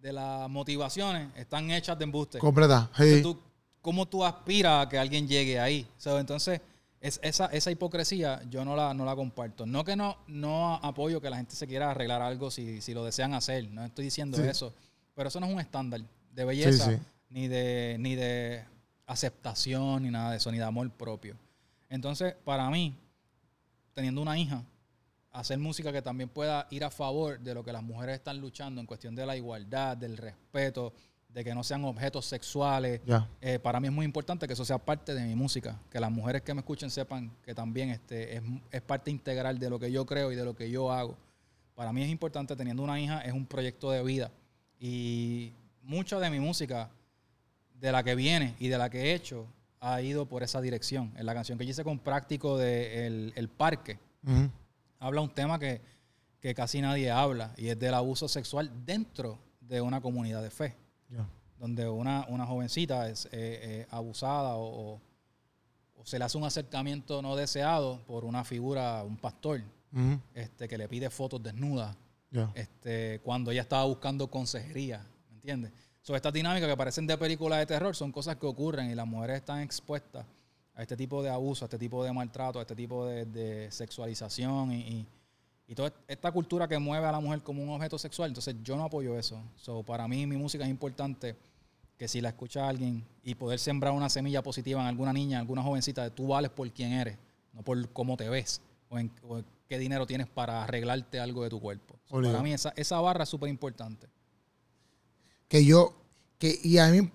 de las motivaciones están hechas de embuste. Completa. Entonces, Sí. tú- ¿Cómo tú aspiras a que alguien llegue ahí? So, entonces, es, esa, esa hipocresía yo no la, no la comparto. No que no, no apoyo que la gente se quiera arreglar algo si, si lo desean hacer. No estoy diciendo Sí. eso. Pero eso no es un estándar de belleza, Sí, sí. Ni, de, ni de aceptación, ni nada de eso, ni de amor propio. Entonces, para mí, teniendo una hija, hacer música que también pueda ir a favor de lo que las mujeres están luchando en cuestión de la igualdad, del respeto, de que no sean objetos sexuales. Eh, para mí es muy importante que eso sea parte de mi música, que las mujeres que me escuchen sepan que también este, es, es parte integral de lo que yo creo y de lo que yo hago. Para mí es importante, teniendo una hija, es un proyecto de vida. Y mucho de mi música, de la que viene y de la que he hecho, ha ido por esa dirección. En la canción que yo hice con Práctico de El, El Parque, habla un tema que, que casi nadie habla y es del abuso sexual dentro de una comunidad de fe, Donde una, una jovencita es eh, eh, abusada o, o- o se le hace un acercamiento no deseado por una figura, un pastor, este, que le pide fotos desnudas este, cuando ella estaba buscando consejería, ¿me entiendes? So, estas dinámicas que parecen de películas de terror son cosas que ocurren y las mujeres están expuestas a este tipo de abuso, a este tipo de maltrato, a este tipo de, de sexualización y, y- y toda esta cultura que mueve a la mujer como un objeto sexual. Entonces yo no apoyo eso. So, para mí mi música es importante que si la escucha alguien y poder sembrar una semilla positiva en alguna niña, en alguna jovencita, de tú vales por quién eres, no por cómo te ves o en, o en qué dinero tienes para arreglarte algo de tu cuerpo. So, para mí esa, esa barra es súper importante. que yo, que, y a mí,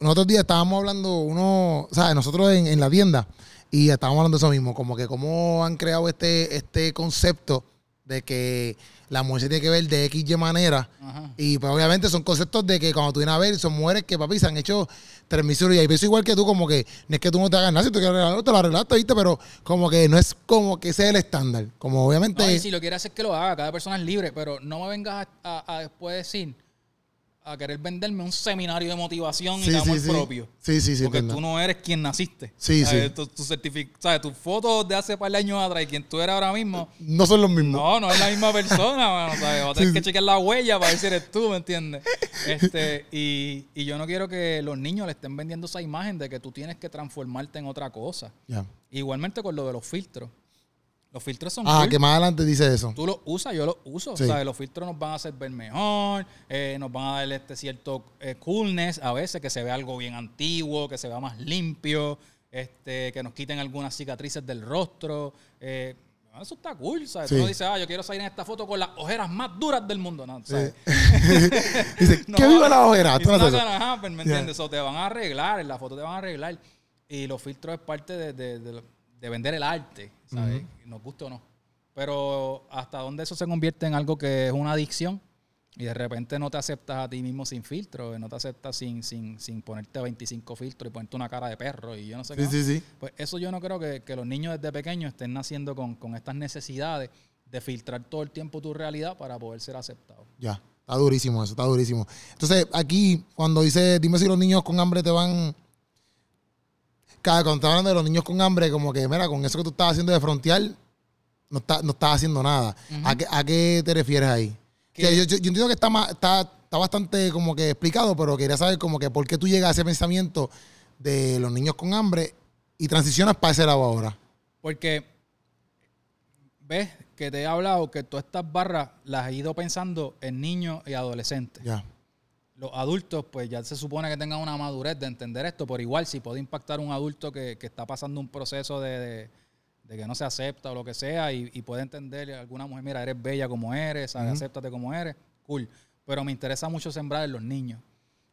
nosotros días estábamos hablando, uno, o sea, nosotros en, en la tienda, y estábamos hablando de eso mismo, como que cómo han creado este, este concepto de que la mujer se tiene que ver de X y manera, Ajá. y pues obviamente son conceptos de que cuando tú vienes a ver, son mujeres que papi se han hecho tres cirugías, y pienso igual que tú, como que no es que tú no te hagas nada, si tú quieres arreglarlo, te lo arreglaste, ¿viste? Pero como que no es como que sea el estándar, como obviamente... No, y si lo quiere hacer, que lo haga. Cada persona es libre, pero no me vengas a, a- a después decir, a querer venderme un seminario de motivación y de amor sí. propio. Sí, sí, sí, Porque tú no eres quien naciste. Sí, ¿Sabes? sí. Tu, tu ¿sabes? Tus fotos de hace par de años atrás y quien tú eres ahora mismo, No son los mismos. no, no es la misma persona, mano, ¿sabes? Vas a tener que chequear la huella para ver si eres tú, ¿me entiendes? Este, y, y yo no quiero que los niños le estén vendiendo esa imagen de que tú tienes que transformarte en otra cosa. Ya. Igualmente con lo de los filtros. Los filtros son Ah, cool. que más adelante dice eso. Tú los usas, yo los uso. Sí. Sea, los filtros nos van a hacer ver mejor, eh, nos van a dar este cierto eh, coolness a veces, que se vea algo bien antiguo, que se vea más limpio, este, que nos quiten algunas cicatrices del rostro. eh, eso está cool, ¿sabes? Sí. Tú no dices, ah, yo quiero salir en esta foto con las ojeras más duras del mundo, ¿no? ¿sabes? Dice, No, que viva la ojera. Tú no haces ¿me Yeah. entiendes? O te van a arreglar, en la foto te van a arreglar. Y los filtros es parte de, de- de de vender el arte, ¿sabes? Nos guste o no. Pero hasta dónde eso se convierte en algo que es una adicción y de repente no te aceptas a ti mismo sin filtro, no te aceptas sin, sin, sin ponerte 25 filtros y ponerte una cara de perro y yo no sé qué. Sí, sí. Pues eso yo no creo que, que los niños desde pequeños estén naciendo con, con estas necesidades de filtrar todo el tiempo tu realidad para poder ser aceptado. Ya. Está durísimo eso, está durísimo. Entonces, aquí, cuando dice, dime si los niños con hambre te van. Cada cuando estás hablando de los niños con hambre, como que, mira, con eso que tú estás haciendo de frontear, no, está, no estás haciendo nada. ¿A, qué, a qué te refieres ahí? Yo, yo- yo entiendo que está, más, está, está bastante como que explicado, pero quería saber como que por qué tú llegas a ese pensamiento de los niños con hambre y transicionas para ese lado ahora. Porque ves que te he hablado que todas estas barras las he ido pensando en niños y adolescentes. Ya. Los adultos, pues ya se supone que tengan una madurez de entender esto, pero igual si puede impactar un adulto que, que está pasando un proceso de, de- de que no se acepta o lo que sea y, y puede entender a alguna mujer, mira, eres bella como eres, ¿sabes? acéptate como eres, cool. Pero me interesa mucho sembrar en los niños.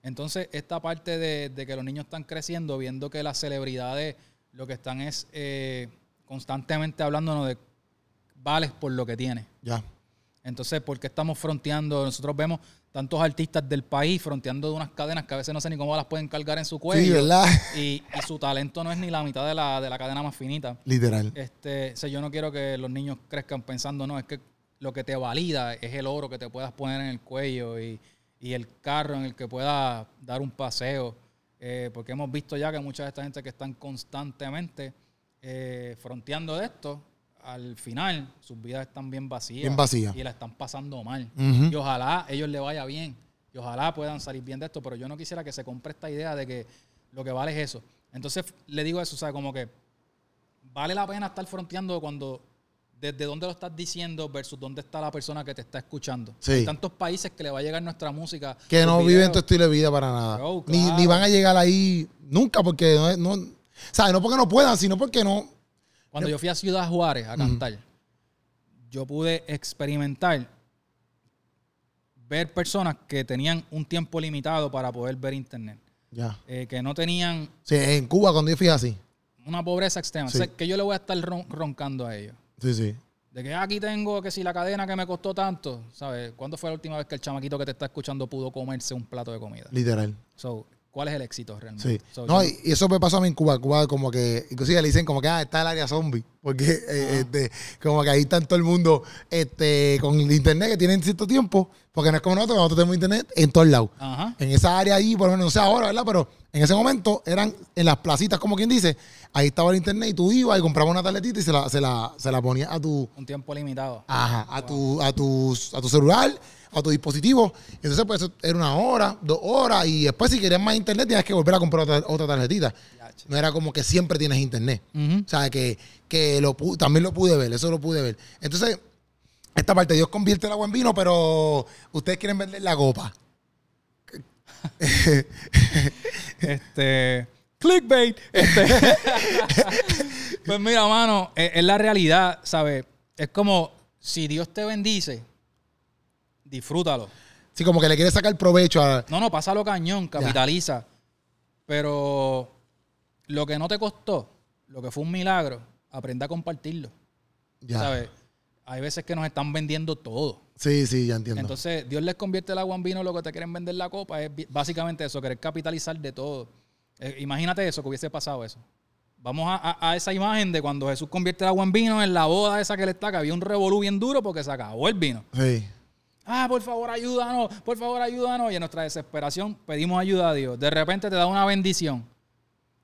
Entonces, esta parte de, de que los niños están creciendo, viendo que las celebridades lo que están es eh, constantemente hablándonos de vales por lo que tienes. Ya. Entonces, ¿por qué estamos fronteando? Nosotros vemos tantos artistas del país fronteando de unas cadenas que a veces no sé ni cómo las pueden cargar en su cuello. Sí, ¿verdad? Y, y su talento no es ni la mitad de la, de la cadena más finita. Literal. Este, o sea, yo no quiero que los niños crezcan pensando, no, es que lo que te valida es el oro que te puedas poner en el cuello y, y el carro en el que puedas dar un paseo. Eh, porque hemos visto ya que mucha de esta gente que están constantemente eh, fronteando de esto, al final sus vidas están bien vacías. Bien vacías. Y la están pasando mal. Y ojalá ellos le vaya bien. Y ojalá puedan salir bien de esto. Pero yo no quisiera que se compre esta idea de que lo que vale es eso. Entonces le digo eso, o sea, como que vale la pena estar fronteando cuando desde dónde lo estás diciendo versus dónde está la persona que te está escuchando. Sí. Hay tantos países que le va a llegar nuestra música. Que no videos. viven tu estilo de vida para nada. Bro, ni, claro. ni van a llegar ahí nunca porque no, no ¿sabes? No porque no puedan, sino porque no. Cuando yo fui a Ciudad Juárez a cantar, yo pude experimentar ver personas que tenían un tiempo limitado para poder ver internet. Ya. Eh, que no tenían Sí, en Cuba cuando yo fui así. una pobreza extrema. Sí. O sea, que yo le voy a estar ron- roncando a ellos. Sí, sí. De que "Ah, aquí tengo que si la cadena que me costó tanto, ¿sabes? ¿Cuándo fue la última vez que el chamaquito que te está escuchando pudo comerse un plato de comida? Literal. So, ¿cuál es el éxito realmente? Sí. So, No, y eso me pasó a mí en Cuba. Cuba como que, inclusive le dicen como que ah, está el área zombie. Porque eh, este, como que ahí está todo el mundo este, con el internet que tienen cierto tiempo. Porque no es como nosotros, nosotros tenemos internet en todos lados. Ajá. En esa área ahí, por lo menos, no sé ahora, ¿verdad? Pero en ese momento eran en las placitas, como quien dice, ahí estaba el internet y tú ibas y comprabas una tabletita y se la, se la, se la ponías a tu, Un tiempo limitado. Ajá, a tu, a tu, a tu celular, a tu dispositivo. Entonces, pues eso era una hora, dos horas, y después si querías más internet tenías que volver a comprar otra, otra tarjetita. No era como que siempre tienes internet. O sea, que, que lo, también lo pude ver, eso lo pude ver. Entonces, esta parte, Dios convierte el agua en vino, pero ustedes quieren vender la copa. Este. Clickbait. Este. pues mira, mano, es, es la realidad, ¿sabes? Es como si Dios te bendice, disfrútalo. Sí, como que le quieres sacar provecho a... No, no, pásalo cañón, capitaliza. Pero lo que no te costó, lo que fue un milagro, aprenda a compartirlo. Ya. ¿Sabes? Hay veces que nos están vendiendo todo. Sí, sí, ya entiendo. Entonces, Dios les convierte el agua en vino, lo que te quieren vender la copa es básicamente eso, querer capitalizar de todo. Eh, imagínate eso, que hubiese pasado eso. Vamos a, a- a esa imagen de cuando Jesús convierte el agua en vino en la boda esa que le está, que había un revolú bien duro porque se acabó el vino. sí. Ah, por favor, ayúdanos, por favor, ayúdanos. Y en nuestra desesperación pedimos ayuda a Dios. De repente te da una bendición.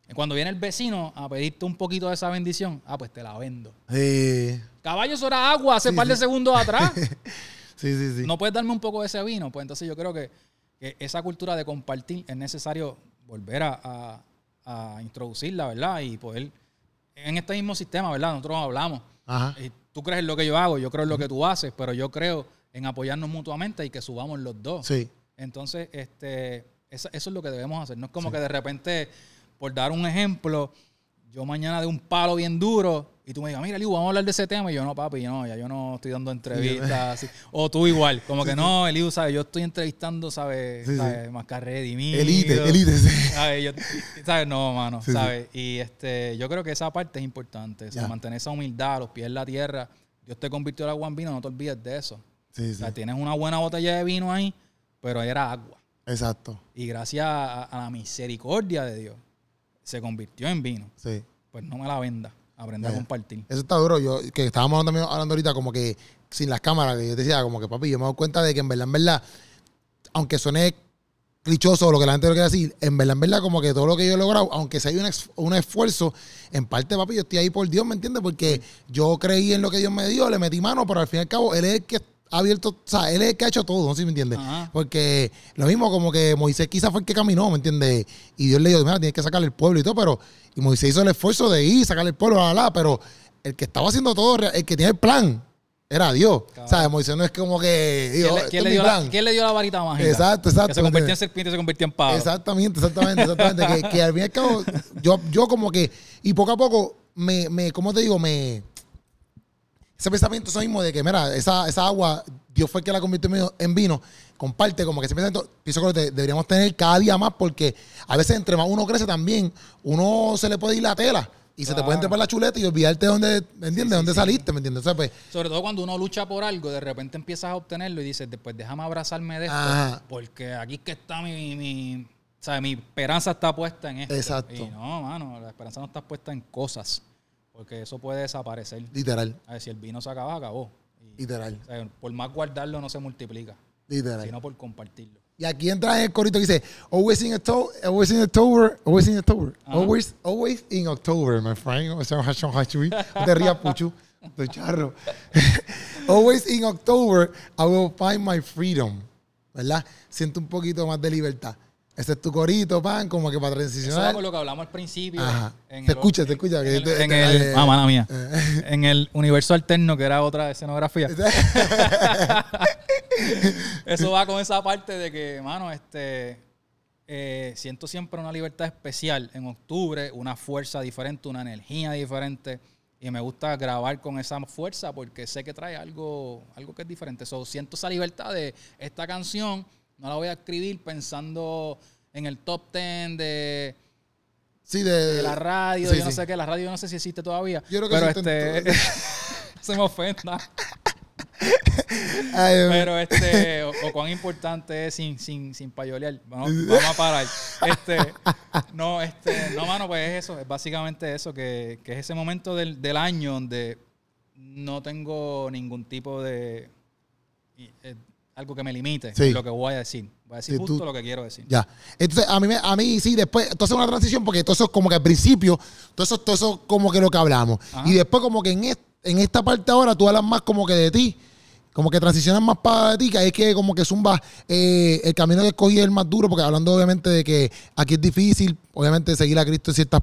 Y cuando viene el vecino a pedirte un poquito de esa bendición, ah, pues te la vendo. Sí, Caballo, eso era agua hace par de segundos atrás. sí, sí. sí. ¿No puedes darme un poco de ese vino? Pues entonces yo creo que, que esa cultura de compartir es necesario volver a, a- a introducirla, ¿verdad? Y poder, en este mismo sistema, ¿verdad? Nosotros hablamos. Ajá. Y tú crees en lo que yo hago, yo creo en lo que tú haces, pero yo creo en apoyarnos mutuamente y que subamos los dos. Sí. Entonces, este, eso, eso es lo que debemos hacer. No es como que de repente, por dar un ejemplo, yo mañana de un palo bien duro y tú me digas, mira, Eliu, vamos a hablar de ese tema. Y yo, no, papi, no, ya yo no estoy dando entrevistas. así. O tú igual, como que no, Eliu, ¿sabes? Yo estoy entrevistando, ¿sabes? Sí. ¿sabes? Mascarredi, mío. Elite, elite, sí. ¿Sabes? Yo- ¿sabes? No, mano. ¿sabes? Y este, yo creo que esa parte es importante. o sea, mantener esa humildad, los pies en la tierra. Dios te convirtió el agua en vino, no te olvides de eso. Sí, O sí. sea, tienes una buena botella de vino ahí, pero era agua. Exacto. Y gracias a, a la misericordia de Dios, se convirtió en vino. Sí. Pues no me la venda. Aprende a compartir. Eso está duro. Yo, que estábamos hablando, también- hablando ahorita como que sin las cámaras, que yo te decía, como que papi, yo me doy cuenta de que en verdad, en verdad, aunque suene clichoso o lo que la gente lo quiere decir, en verdad, en verdad, como que todo lo que yo he logrado, aunque sea un, un esfuerzo, en parte, papi, yo estoy ahí por Dios, ¿me entiendes? Porque yo creí en lo que Dios me dio, le metí mano, pero al fin y al cabo, Él es el que ha abierto, o sea, Él es el que ha hecho todo, ¿no? ¿Sí me entiendes? Ajá. Porque lo mismo como que Moisés quizás fue el que caminó, ¿me entiendes? Y Dios le dijo, mira, tienes que sacarle el pueblo y todo, pero y Moisés hizo el esfuerzo de ir, sacarle el pueblo, la, la, pero el que estaba haciendo todo, el que tiene el plan, era Dios. Claro. Sea, Moisés no es como que. ¿Quién Dios, le, este quién le dio la, plan. quién le dio la varita mágica? Exacto, exacto. Que se convirtió en ¿me serpiente se convirtió en pavo. Exactamente, exactamente, exactamente. que, que al fin y al cabo, yo, yo como que, y poco a poco, me, me ¿cómo te digo? Me, ese pensamiento eso mismo de que, mira, esa, esa agua, Dios fue el que la convirtió en vino- comparte como que ese pensamiento, pienso que lo de- deberíamos tener cada día más porque a veces entre más uno crece también, uno se le puede ir la tela y se te puede trepar la chuleta y olvidarte de dónde, ¿me entiendes? Sí, de dónde sí, saliste, ¿me entiendes? O sea, pues, Sobre todo cuando uno lucha por algo, de repente empiezas a obtenerlo y dices, después déjame abrazarme de esto, Ajá. porque aquí es que está mi, mi, o sea, mi esperanza está puesta en esto. Exacto. Y no, mano, la esperanza no está puesta en cosas, porque eso puede desaparecer. literal, A ver, si el vino se acaba, acabó. Y, literal, o sea, por más guardarlo no se multiplica, literal. sino por compartirlo. Y aquí entra en el corito que dice, always in October, always in October, always in October, Ajá. always, always in October, my friend. O sea, hachón, hachui. No te rías, puchu. Estoy charro. always in October, I will find my freedom. ¿Verdad? Siento un poquito más de libertad. Ese es tu corito, pan, como que para Eso va transicionar. con lo que hablamos al principio. Ajá. en Se el- escucha, se escucha. En el, te- en te- el- eh, ah, mala mía. eh. En el universo alterno, que era otra escenografía. Eso va con esa parte de que, mano, este eh, siento siempre una libertad especial en octubre, una fuerza diferente, una energía diferente. Y me gusta grabar con esa fuerza porque sé que trae algo, algo que es diferente. So, siento esa libertad de esta canción, no la voy a escribir pensando en el top 10 de, Sí, de, de la radio, sí, yo no sé qué, la radio yo no sé si existe todavía. Yo creo que pero este se me ofenda. Ay. Pero este, o, o cuán importante es sin, sin, sin payolear. Vamos, vamos a parar. Este, no, este, no, mano, pues es eso, es básicamente eso, que, que es ese momento del, del año donde no tengo ningún tipo de eh, algo que me limite Sí. lo que voy a decir. Voy a decir Sí, justo tú- lo que quiero decir. Ya. Entonces, a mí, me- a mí sí, después, entonces una transición, porque todo eso es como que al principio, todo eso, todo eso como que lo que hablamos. Ajá. Y después como que en, est- en esta parte ahora tú hablas más como que de ti, como que transicionas más para ti, que ahí es que como que zumba eh, el camino que escogí es el más duro, porque hablando obviamente de que aquí es difícil, obviamente seguir a Cristo en ciertas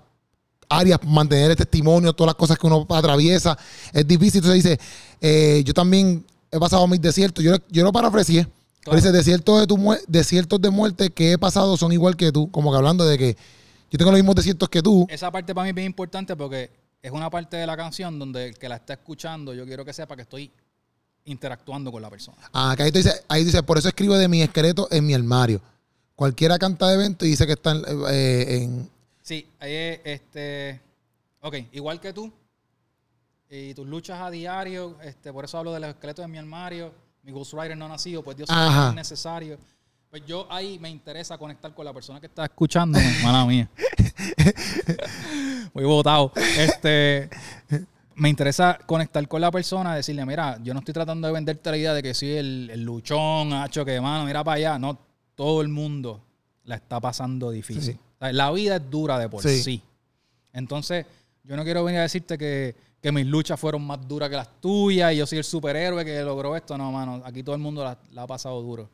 áreas, mantener el testimonio, todas las cosas que uno atraviesa, es difícil. Entonces dice, eh, yo también he pasado mis desiertos, yo, yo lo parafraseé, pero Claro. dice, desiertos de, tu desiertos de muerte que he pasado son igual que tú, como que hablando de que yo tengo los mismos desiertos que tú. Esa parte para mí es bien importante porque es una parte de la canción donde el que la está escuchando, yo quiero que sepa que estoy interactuando con la persona. Ah, que ahí, dice, ahí dice, por eso escribo de mi esqueleto en mi armario. Cualquiera canta de evento y dice que está en, eh, en- Sí, ahí es, este, ok, igual que tú, y tus luchas a diario, este, por eso hablo de los esqueletos de mi armario, mi ghostwriter no ha nacido, pues Dios sabe que es necesario. Pues yo ahí me interesa conectar con la persona que está escuchando, mala mía. Muy votado. Este, me interesa conectar con la persona, decirle, mira, yo no estoy tratando de venderte la idea de que soy el, el luchón, hacho, que mano, mira para allá. No, todo el mundo la está pasando difícil. Sí. O sea, La vida es dura de por Sí. sí. Entonces, yo no quiero venir a decirte que, que mis luchas fueron más duras que las tuyas y yo soy el superhéroe que logró esto. No, mano, aquí todo el mundo la, la ha pasado duro.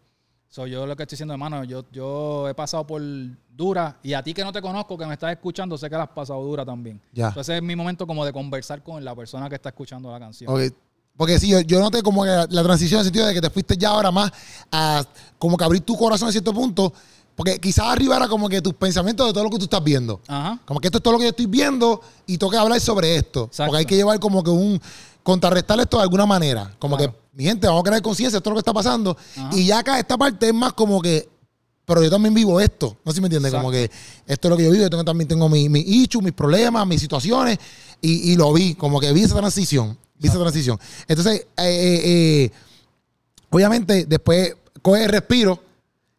So, yo lo que estoy diciendo, hermano, yo, yo he pasado por dura y a ti que no te conozco, que me estás escuchando, sé que la has pasado dura también. Ya. Entonces es mi momento como de conversar con la persona que está escuchando la canción. Porque sí, yo, yo noté como que la, la transición en el sentido de que te fuiste ya ahora más a como que abrir tu corazón a cierto punto. Porque quizás arriba era como que tus pensamientos de todo lo que tú estás viendo. Ajá. Como que esto es todo lo que yo estoy viendo y tengo que hablar sobre esto. Exacto. Porque hay que llevar como que un. contrarrestar esto de alguna manera. Como Claro. que, mi gente, vamos a crear conciencia de todo lo que está pasando. Ajá. Y ya acá esta parte es más como que. Pero yo también vivo esto. No sé si me entiendes. Como que esto es lo que yo vivo. Yo tengo- también tengo mis mi issues, mis problemas, mis situaciones. Y, y lo vi. Como que vi esa transición. Vi esa transición. Entonces, eh, eh, eh, obviamente, después coge el respiro.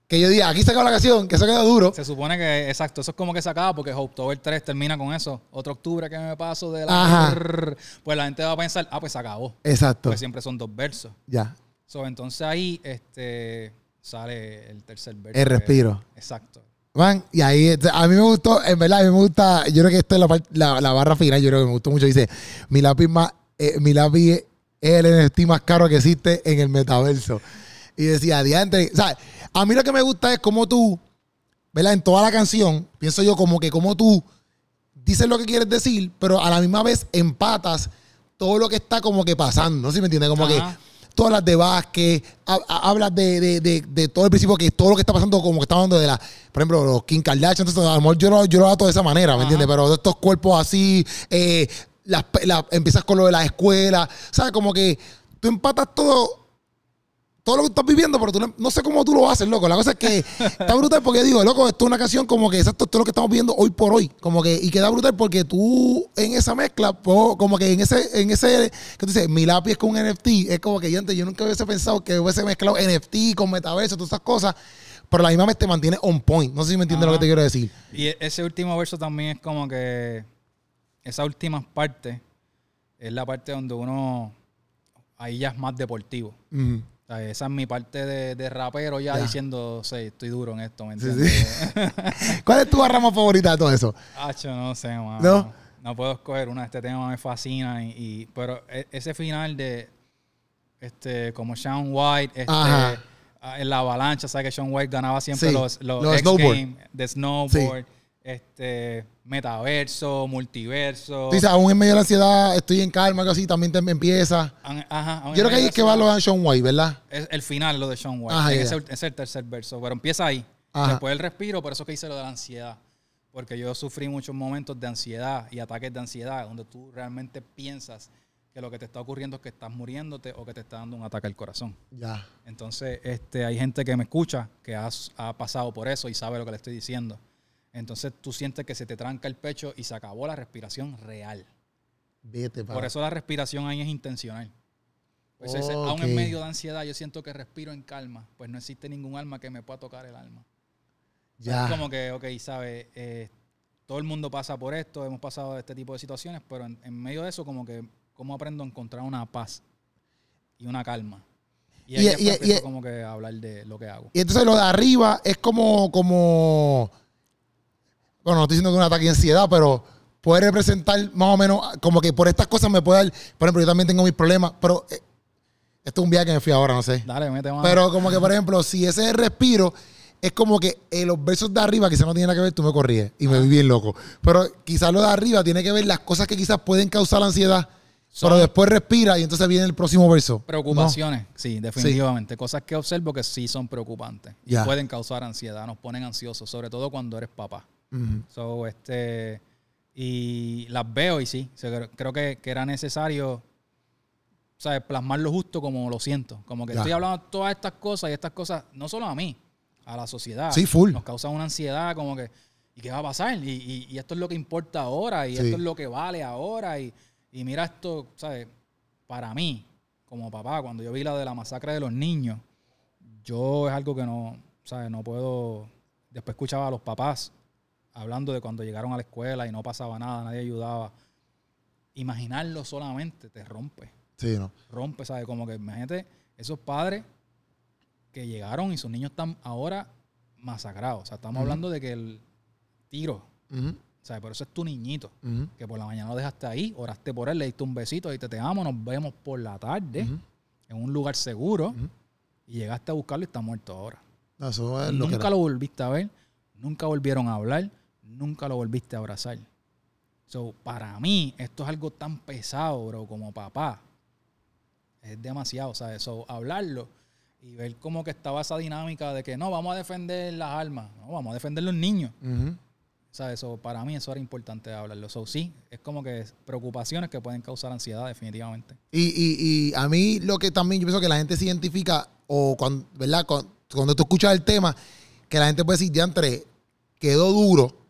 Que yo diga, aquí se acaba la canción, que eso queda duro. Se supone que, exacto, eso es como que se acaba porque October 3 termina con eso. Otro octubre que me paso de Ajá. la... Pues la gente va a pensar, ah, pues se acabó. Exacto. Pues siempre son dos versos. Ya. So, entonces ahí este, sale el tercer verso. El que- respiro. Exacto. Man, y ahí, a mí me gustó, en verdad, a mí me gusta, yo creo que esta es la, la, la barra final, yo creo que me gustó mucho. Dice, mi lápiz, más, eh, mi lápiz es el NFT más caro que existe en el metaverso. Y decía, adiante, o sea, a mí lo que me gusta es como tú, ¿verdad? En toda la canción, pienso yo como que como tú dices lo que quieres decir, pero a la misma vez empatas todo lo que está como que pasando, ¿no sé si me entiendes? Como Ajá. que todas las de ha- hablas de, de, de, de todo el principio, que todo lo que está pasando, como que está hablando de la, por ejemplo, los Kim Kardashian, entonces a lo mejor yo lo, yo lo hago de esa manera, ¿me Ajá. entiendes? Pero de estos cuerpos así, eh, las, pe- la- empiezas con lo de la escuela, ¿sabes? Como que tú empatas todo todo lo que estás viviendo, pero tú no, no sé cómo tú lo haces, loco. La cosa es que está brutal porque digo, loco, esto es una canción como que exacto, esto es lo que estamos viendo hoy por hoy. Como que, y queda brutal porque tú en esa mezcla, po- como que en ese, en ese, que tú dices, mi lápiz es con un NFT, es como que yo antes, yo nunca hubiese pensado que hubiese mezclado NFT con metaverso, todas esas cosas, pero la misma vez te mantiene on point. No sé si me entiendes lo que te quiero decir. Y e- ese último verso también es como que esa última parte es la parte donde uno ahí ya es más deportivo. Esa es mi parte de, de rapero ya, Ya. diciendo, sí, estoy duro en esto, ¿me Sí, entiendes? ¿Cuál es tu más favorita de todo eso? Hacho, no sé, mano. ¿No? No puedo escoger una. Este tema me fascina. Y, y- pero e- ese final de, este, como Sean White, este, ah, en la avalancha, ¿sabes que Sean White ganaba siempre Sí, los, los, los X snowboard. Games de snowboard, este, metaverso, multiverso. Tú dices, aún en medio de la ansiedad, estoy en calma, algo así, también te empieza. An- Ajá, Yo creo que ahí es que va lo de Sean White, ¿verdad? Es el final, lo de Sean White. Ajá, Es el tercer verso. Pero empieza ahí. Ajá. Después el respiro, por eso que hice lo de la ansiedad. Porque yo sufrí muchos momentos de ansiedad y ataques de ansiedad, donde tú realmente piensas que lo que te está ocurriendo es que estás muriéndote o que te está dando un ataque al corazón. Ya. Entonces, este, hay gente que me escucha que ha pasado por eso y sabe lo que le estoy diciendo. Entonces, tú sientes que se te tranca el pecho y se acabó la respiración real. Vete. Por eso la respiración ahí es intencional. Pues ese- aún en medio de ansiedad, yo siento que respiro en calma. Pues no existe ningún alma que me pueda tocar el alma. Sea, Ya. Es como que, ok, ¿sabes? Eh, todo el mundo pasa por esto, hemos pasado de este tipo de situaciones, pero en, en medio de eso, como que, ¿cómo aprendo a encontrar una paz y una calma? Y ahí Y- y- como que hablar de lo que hago. Y entonces lo de arriba es como, como, bueno, no estoy diciendo que es un ataque de ansiedad, pero puede representar más o menos, como que por estas cosas me puede dar, por ejemplo, yo también tengo mis problemas, pero eh, esto es un viaje que me fui ahora, no sé. Dale, mete mano. Pero como que, por ejemplo, si ese es el respiro, es como que eh, los versos de arriba quizás no tienen nada que ver, tú me corríes y me vi bien loco. Pero quizás lo de arriba tiene que ver las cosas que quizás pueden causar ansiedad, Son- pero después respira y entonces viene el próximo verso. Preocupaciones, sí, definitivamente. Cosas que observo que sí son preocupantes y pueden causar ansiedad, nos ponen ansiosos, sobre todo cuando eres papá. So, este, y las veo y sí, creo, creo que, que era necesario ¿sabes? plasmarlo justo como lo siento. Como que Ya. estoy hablando de todas estas cosas y estas cosas, no solo a mí, a la sociedad. Sí, full. Nos causan una ansiedad como que, ¿y qué va a pasar? Y, y- y esto es lo que importa ahora y Sí. esto es lo que vale ahora. Y, y mira esto, ¿sabes? Para mí, como papá, cuando yo vi la de la masacre de los niños, yo es algo que no, ¿sabes? No puedo... Después escuchaba a los papás hablando de cuando llegaron a la escuela y no pasaba nada, nadie ayudaba. Imaginarlo solamente te rompe, Sí, ¿no? rompe, ¿sabes? Como que imagínate esos padres que llegaron y sus niños están ahora masacrados. O sea, estamos hablando de que el tiro, Ujú, ¿sabes? Pero eso es tu niñito, que por la mañana lo dejaste ahí, oraste por él, le diste un besito, y te te amo, nos vemos por la tarde en un lugar seguro y llegaste a buscarlo y está muerto ahora. No, Eso es lo nunca lo volviste a ver, nunca volvieron a hablar, nunca lo volviste a abrazar. So, para mí, esto es algo tan pesado, bro, como papá. Es demasiado, ¿sabes? So, hablarlo y ver cómo que estaba esa dinámica de que no, vamos a defender las armas, no, vamos a defender los niños. Ujú. ¿Sabes? So, para mí eso era importante hablarlo. So, sí, es como que preocupaciones que pueden causar ansiedad, definitivamente. Y, y, y a mí lo que también yo pienso que la gente se identifica, o cuando, ¿verdad? Cuando, cuando tú escuchas el tema, que la gente puede decir, diantre, quedó duro.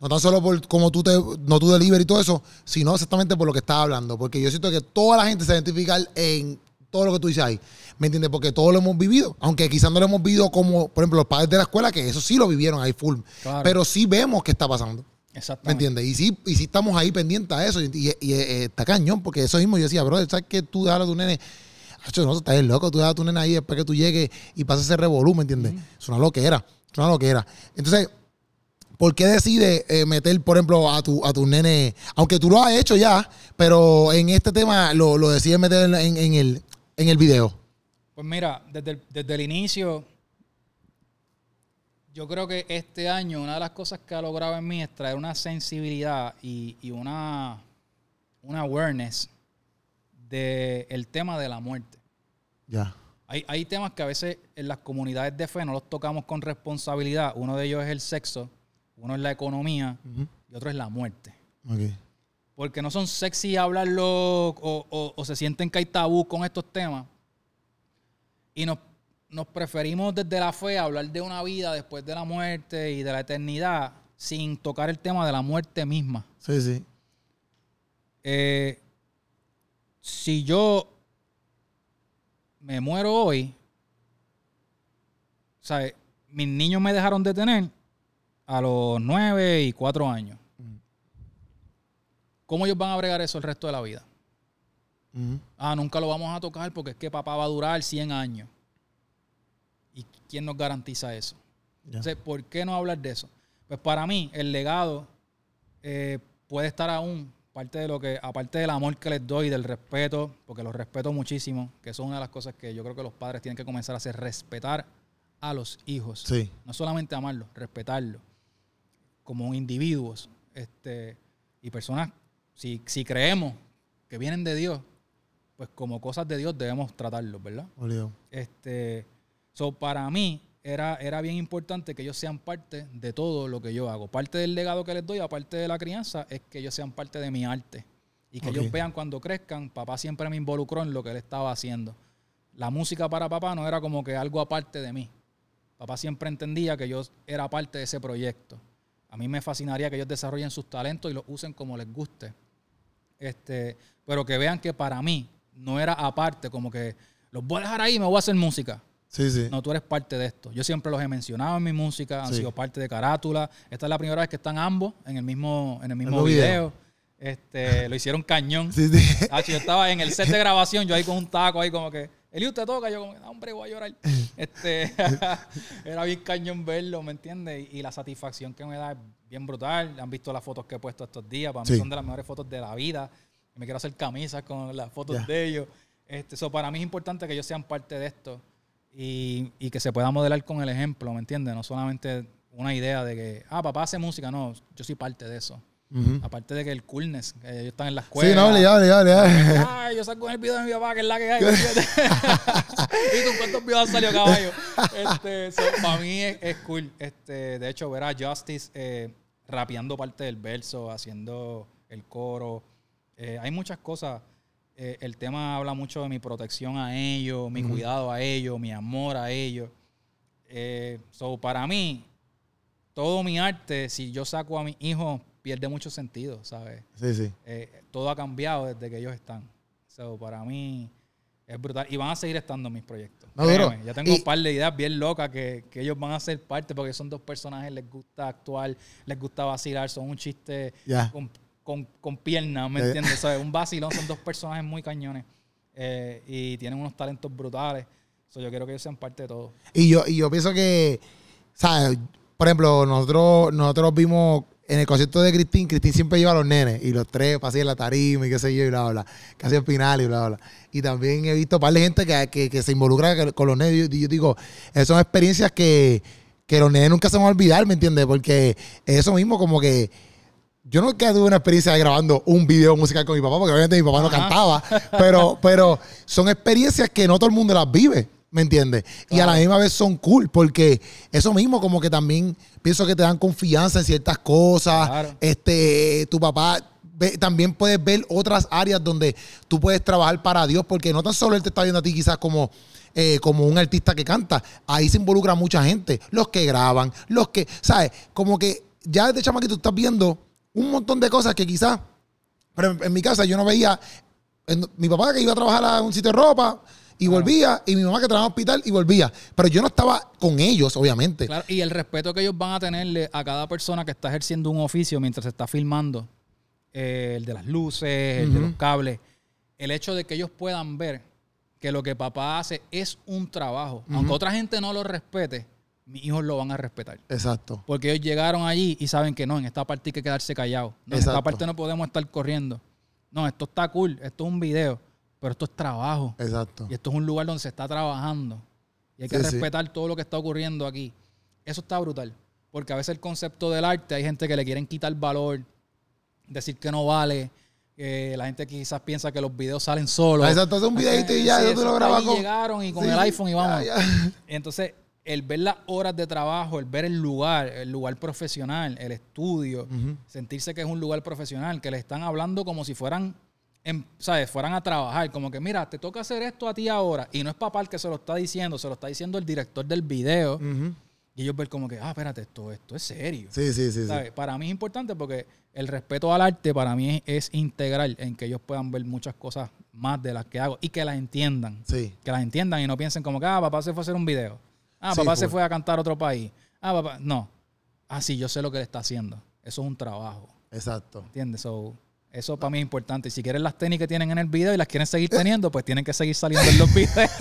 No tan solo por cómo tú te, no tu delivery y todo eso, sino exactamente por lo que estás hablando. Porque yo siento que toda la gente se identifica en todo lo que tú dices ahí. ¿Me entiendes? Porque todos lo hemos vivido. Aunque quizás no lo hemos vivido como, por ejemplo, los padres de la escuela, que eso sí lo vivieron ahí full. Claro. Pero sí vemos qué está pasando. ¿Me Exactamente. entiendes? Y sí, y sí estamos ahí pendientes a eso. Y, y- y, eh, está cañón, porque eso mismo yo decía, bro, ¿sabes que tú dejas a tu nene? Acho, no, estás loco, tú dejas a tu nene ahí después que tú llegues y pasas ese revolú, ¿me entiendes? Es una loquera, es una loquera. Entonces, ¿por qué decides eh, meter, por ejemplo, a tu, a tu nene, aunque tú lo has hecho ya, pero en este tema lo, lo decides meter en, en- en el, en el video? Pues mira, desde el, desde el inicio, yo creo que este año una de las cosas que ha logrado en mí es traer una sensibilidad y, y una, una awareness del tema de la muerte. Ya. Hay, hay temas que a veces en las comunidades de fe no los tocamos con responsabilidad. Uno de ellos es el sexo, uno es la economía y otro es la muerte. Porque no son sexy hablarlo o, o- o se sienten que hay tabú con estos temas. Y nos, nos preferimos desde la fe hablar de una vida después de la muerte y de la eternidad sin tocar el tema de la muerte misma. Sí, sí. Eh, si yo me muero hoy, ¿sabes? Mis niños me dejaron de tener a los 9 y 4 años. ¿Cómo ellos van a bregar eso el resto de la vida? Ah, nunca lo vamos a tocar porque es que papá va a durar 100 años. ¿Y quién nos garantiza eso? Entonces, ¿por qué no hablar de eso? Pues para mí, el legado eh, puede estar aún, parte de lo que, aparte del amor que les doy, del respeto, porque los respeto muchísimo, que eso es una de las cosas que yo creo que los padres tienen que comenzar a hacer, respetar a los hijos. Sí. No solamente amarlos, respetarlos como individuos este, y personas, si, si creemos que vienen de Dios, pues como cosas de Dios debemos tratarlos, ¿verdad? Obligado. Este, so para mí era, era bien importante que ellos sean parte de todo lo que yo hago. Parte del legado que les doy, aparte de la crianza, es que ellos sean parte de mi arte. Y que ellos vean cuando crezcan, papá siempre me involucró en lo que él estaba haciendo. La música para papá no era como que algo aparte de mí. Papá siempre entendía que yo era parte de ese proyecto. A mí me fascinaría que ellos desarrollen sus talentos y los usen como les guste. Este, pero que vean que para mí no era aparte, como que los voy a dejar ahí y me voy a hacer música. Sí, sí. No, tú eres parte de esto. Yo siempre los he mencionado en mi música, han Sí. sido parte de Carátula. Esta es la primera vez que están ambos en el mismo, en el mismo mismo video. video. Este, lo hicieron cañón. Sí, sí. Ah, yo estaba en el set de grabación, yo ahí con un taco ahí como que, Eli, usted toca, yo como, "No, hombre, voy a llorar. Este, era bien cañón verlo, ¿me entiendes? Y, y la satisfacción que me da es bien brutal. Han visto las fotos que he puesto estos días, para mí Sí. son de las mejores fotos de la vida. Me quiero hacer camisas con las fotos de ellos. Este, so, para mí es importante que ellos sean parte de esto y, y que se pueda modelar con el ejemplo, ¿me entiendes? No solamente una idea de que, ah, papá hace música, no, yo soy parte de eso. Aparte de que el coolness, que ellos están en la escuela. Sí, no, obligado, obligado, obligado. Ay, yo salgo en el video de mi papá, que es la que hay. ¿Y con cuántos videos han salido, caballo? Este, so, para mí es, es cool. Este, de hecho, ver a Justice eh, rapeando parte del verso, haciendo el coro. Eh, hay muchas cosas. Eh, el tema habla mucho de mi protección a ellos, mi cuidado a ellos, mi amor a ellos. So, para mí, todo mi arte, si yo saco a mis hijos, pierde mucho sentido, ¿sabes? Sí, sí. Eh, todo ha cambiado desde que ellos están. So, para mí es brutal. Y van a seguir estando en mis proyectos. No, ya tengo Y- un par de ideas bien locas que, que ellos van a ser parte porque son dos personajes, les gusta actuar, les gusta vacilar, son un chiste con, con, con piernas, ¿me entiendes? Sea, un vacilón, son dos personajes muy cañones eh, y tienen unos talentos brutales. So, yo quiero que ellos sean parte de todo. Y yo, y yo pienso que, ¿sabes? Por ejemplo, nosotros, nosotros vimos en el concierto de Cristín, Cristín siempre lleva a los nenes y los tres pasan en la tarima y qué sé yo, y bla, bla. Casi al final y bla, bla. Y también he visto un par de gente que, que, que se involucra con los nenes. Y yo digo, esas son experiencias que, que los nenes nunca se van a olvidar, ¿me entiendes? Porque eso mismo, como que. Yo nunca tuve una experiencia grabando un video musical con mi papá, porque obviamente mi papá no cantaba, pero, pero son experiencias que no todo el mundo las vive, ¿me entiendes? Y a la misma vez son cool, porque eso mismo como que también pienso que te dan confianza en ciertas cosas. Claro. Este, tu papá ve- también puedes ver otras áreas donde tú puedes trabajar para Dios, porque no tan solo él te está viendo a ti quizás como, eh, como un artista que canta, ahí se involucra mucha gente, los que graban, los que, ¿sabes? Como que ya desde chamaquito tú estás viendo un montón de cosas que quizás, pero en, en mi casa yo no veía, en- mi papá que iba a trabajar a un sitio de ropa y volvía, y mi mamá que trabajaba en hospital y volvía, pero yo no estaba con ellos, obviamente. Claro, y el respeto que ellos van a tenerle a cada persona que está ejerciendo un oficio mientras se está filmando, eh, el de las luces, el de los cables, el hecho de que ellos puedan ver que lo que papá hace es un trabajo, aunque otra gente no lo respete, mis hijos lo van a respetar. Exacto. Porque ellos llegaron allí y saben que no, en esta parte hay que quedarse callados. No, en esta parte no podemos estar corriendo. No, esto está cool, esto es un video, pero esto es trabajo. Exacto. Y esto es un lugar donde se está trabajando. Y hay que Sí, sí. respetar todo lo que está ocurriendo aquí. Eso está brutal. Porque a veces el concepto del arte, hay gente que le quieren quitar valor, decir que no vale. que la gente quizás piensa que los videos salen solos. Ah, exacto, hace un videito y ya, Sí, tú lo grabas con- llegaron y con el iPhone y ya, vamos. ya. Entonces, el ver las horas de trabajo, el ver el lugar, el lugar profesional, el estudio, sentirse que es un lugar profesional, que le están hablando como si fueran, en- ¿sabes? Fueran a trabajar, como que mira, te toca hacer esto a ti ahora. Y no es papá el que se lo está diciendo, se lo está diciendo el director del video. Y ellos ver como que, ah, espérate, esto, esto es serio. Sí, sí, sí. Para mí es importante porque el respeto al arte para mí es, es integral en que ellos puedan ver muchas cosas más de las que hago y que las entiendan. Sí. Que las entiendan y no piensen como que, ah, papá se fue a hacer un video. Ah, Sí, papá se fue a cantar a otro país. Ah, papá. No. Ah, sí, yo sé lo que le está haciendo. Eso es un trabajo. Exacto. ¿Entiendes? So, eso para mí es importante. Y si quieren las tenis que tienen en el video y las quieren seguir teniendo, pues tienen que seguir saliendo en los videos.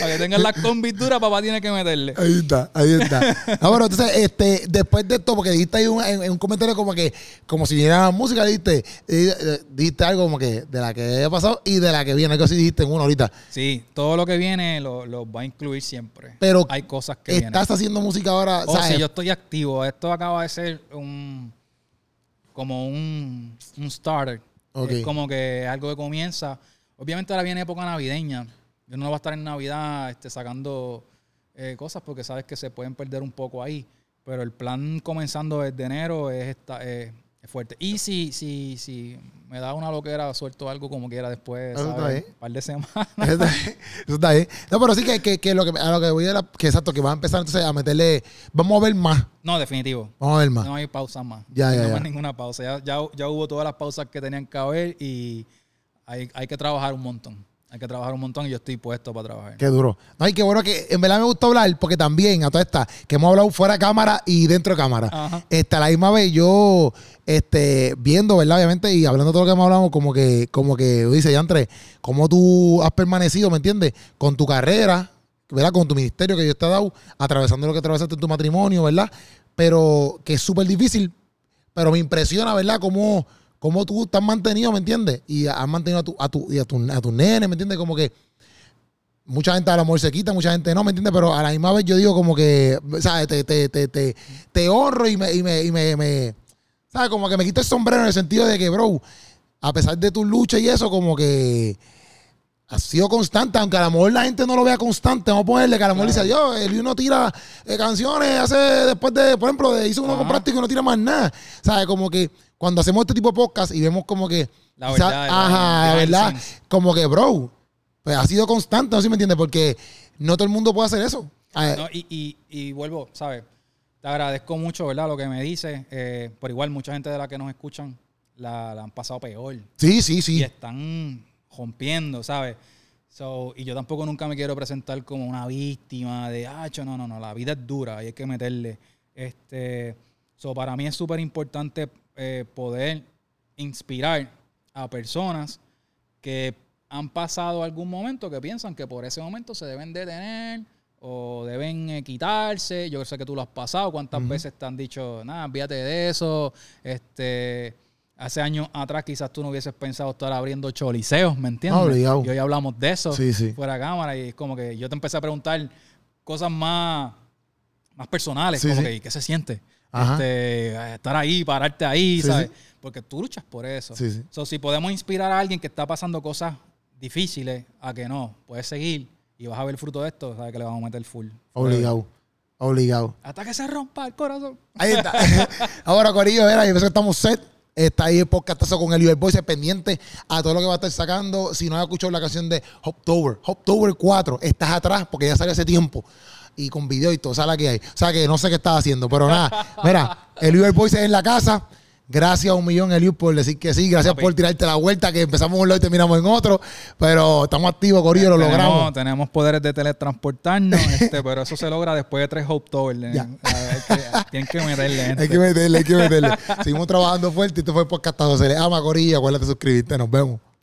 para que tengan la convitura, papá tiene que meterle. Ahí está, ahí está. Ah, bueno, entonces, este, después de esto, porque dijiste ahí un, en, en un comentario como que, como si viniera música, dijiste, eh, eh, dijiste algo como que de la que ha pasado y de la que viene, algo así dijiste en uno ahorita. Sí, todo lo que viene lo, lo va a incluir siempre. Pero hay cosas que vienen. Estás haciendo música ahora, Oh, ¿sabes? sí, yo estoy activo. Esto acaba de ser un como un, un starter. Es como que algo que comienza. Obviamente ahora viene época navideña. Yo no voy a estar en Navidad este, sacando eh, cosas porque sabes que se pueden perder un poco ahí. Pero el plan comenzando desde enero es, esta, eh, es fuerte. Y si, si, si me da una loquera, suelto algo como quiera después, Eso. Un par de semanas. Eso está, eso está bien. No, pero sí que, que, que lo que a lo que voy a la, que exacto, que va a empezar entonces a meterle, vamos a ver más, No, definitivo. vamos a ver más. No hay pausa más. Ya, ya, no ya. ninguna pausa. Ya, ya, ya hubo todas las pausas que tenían que haber y hay, hay que trabajar un montón. Hay que trabajar un montón y yo estoy puesto para trabajar. Qué duro. No, y qué bueno que en verdad me gustó hablar, porque también a toda esta, que hemos hablado fuera de cámara y dentro de cámara. Ajá. Este, a la misma vez yo, este, viendo, ¿verdad? Obviamente, y hablando de todo lo que hemos hablado, como que, como que dice, Yantre, cómo tú has permanecido, ¿me entiendes? Con tu carrera, ¿verdad? Con tu ministerio que Dios te ha dado, atravesando lo que atravesaste en tu matrimonio, ¿verdad? Pero que es súper difícil, pero me impresiona, ¿verdad? Cómo, cómo tú te has mantenido, ¿me entiendes? Y has mantenido a tu, a tu, y a tu, a tus nenes, ¿me entiendes? Como que mucha gente a lo mejor se quita, mucha gente no, ¿me entiendes? Pero a la misma vez yo digo como que, ¿sabes? Te, te, te, te, te honro y me, y me, y me, me- ¿sabes? Como que me quito el sombrero en el sentido de que, bro, a pesar de tu lucha y eso, como que ha sido constante, aunque a lo mejor la gente no lo vea constante, vamos a ponerle que a lo mejor dice, Dios, el uno tira eh, canciones, hace después de, por ejemplo, de hizo uno con práctico y no tira más nada. ¿Sabes? Como que cuando hacemos este tipo de podcast y vemos como que, La verdad, la- ajá, la verdad, como que, bro, pues ha sido constante, no sé si me entiendes, porque no todo el mundo puede hacer eso. Ah, No, y, y, y vuelvo, ¿sabes? Te agradezco mucho, ¿verdad? Lo que me dices. Eh, por igual, mucha gente de la que nos escuchan la, la han pasado peor. sí, sí, Y sí. están rompiendo, ¿sabes? So, y yo tampoco nunca me quiero presentar como una víctima de, ah, no, no, no, la vida es dura y hay que meterle. Este, so, para mí es súper importante eh, poder inspirar a personas que han pasado algún momento que piensan que por ese momento se deben detener o deben eh, quitarse. Yo sé que tú lo has pasado. ¿Cuántas veces te han dicho, nada, olvídate de eso? Este, hace años atrás quizás tú no hubieses pensado estar abriendo choliseos, ¿me entiendes? Ah, obligado. Y hoy hablamos de eso Sí, sí. fuera de cámara y es como que yo te empecé a preguntar cosas más, más personales, Sí, como sí. que ¿qué se siente? Este, estar ahí, pararte ahí, Sí, ¿sabes? sí. Porque tú luchas por eso. Sí. So, si podemos inspirar a alguien que está pasando cosas difíciles a que no, puedes seguir y vas a ver el fruto de esto, sabes que le vamos a meter full. Obligado. Obligado. Hasta que se rompa el corazón. Ahí está. Ahora, Corillo, era, yo que estamos set. Está ahí el podcastazo con el Boys pendiente a todo lo que va a estar sacando. Si no has escuchado la canción de Hoptober, Hoptober 4, estás atrás porque ya salió hace tiempo. Y con video y todo, o sea, la que hay. O sea, que no sé qué estás haciendo, pero nada. Mira, el Boys es en la casa. Gracias a un millón, Eliud, por decir que sí. Gracias Papi. por tirarte la vuelta, que empezamos un lado y terminamos en otro. Pero estamos activos, Corillo, lo tenemos, logramos. tenemos poderes de teletransportarnos, este, pero eso se logra después de tres. Hay que- Tienen que meterle gente. Hay que meterle, hay que meterle. Seguimos trabajando fuerte y esto fue podcast. Se le ama, Corillo. Acuérdate de suscribirte. Nos vemos.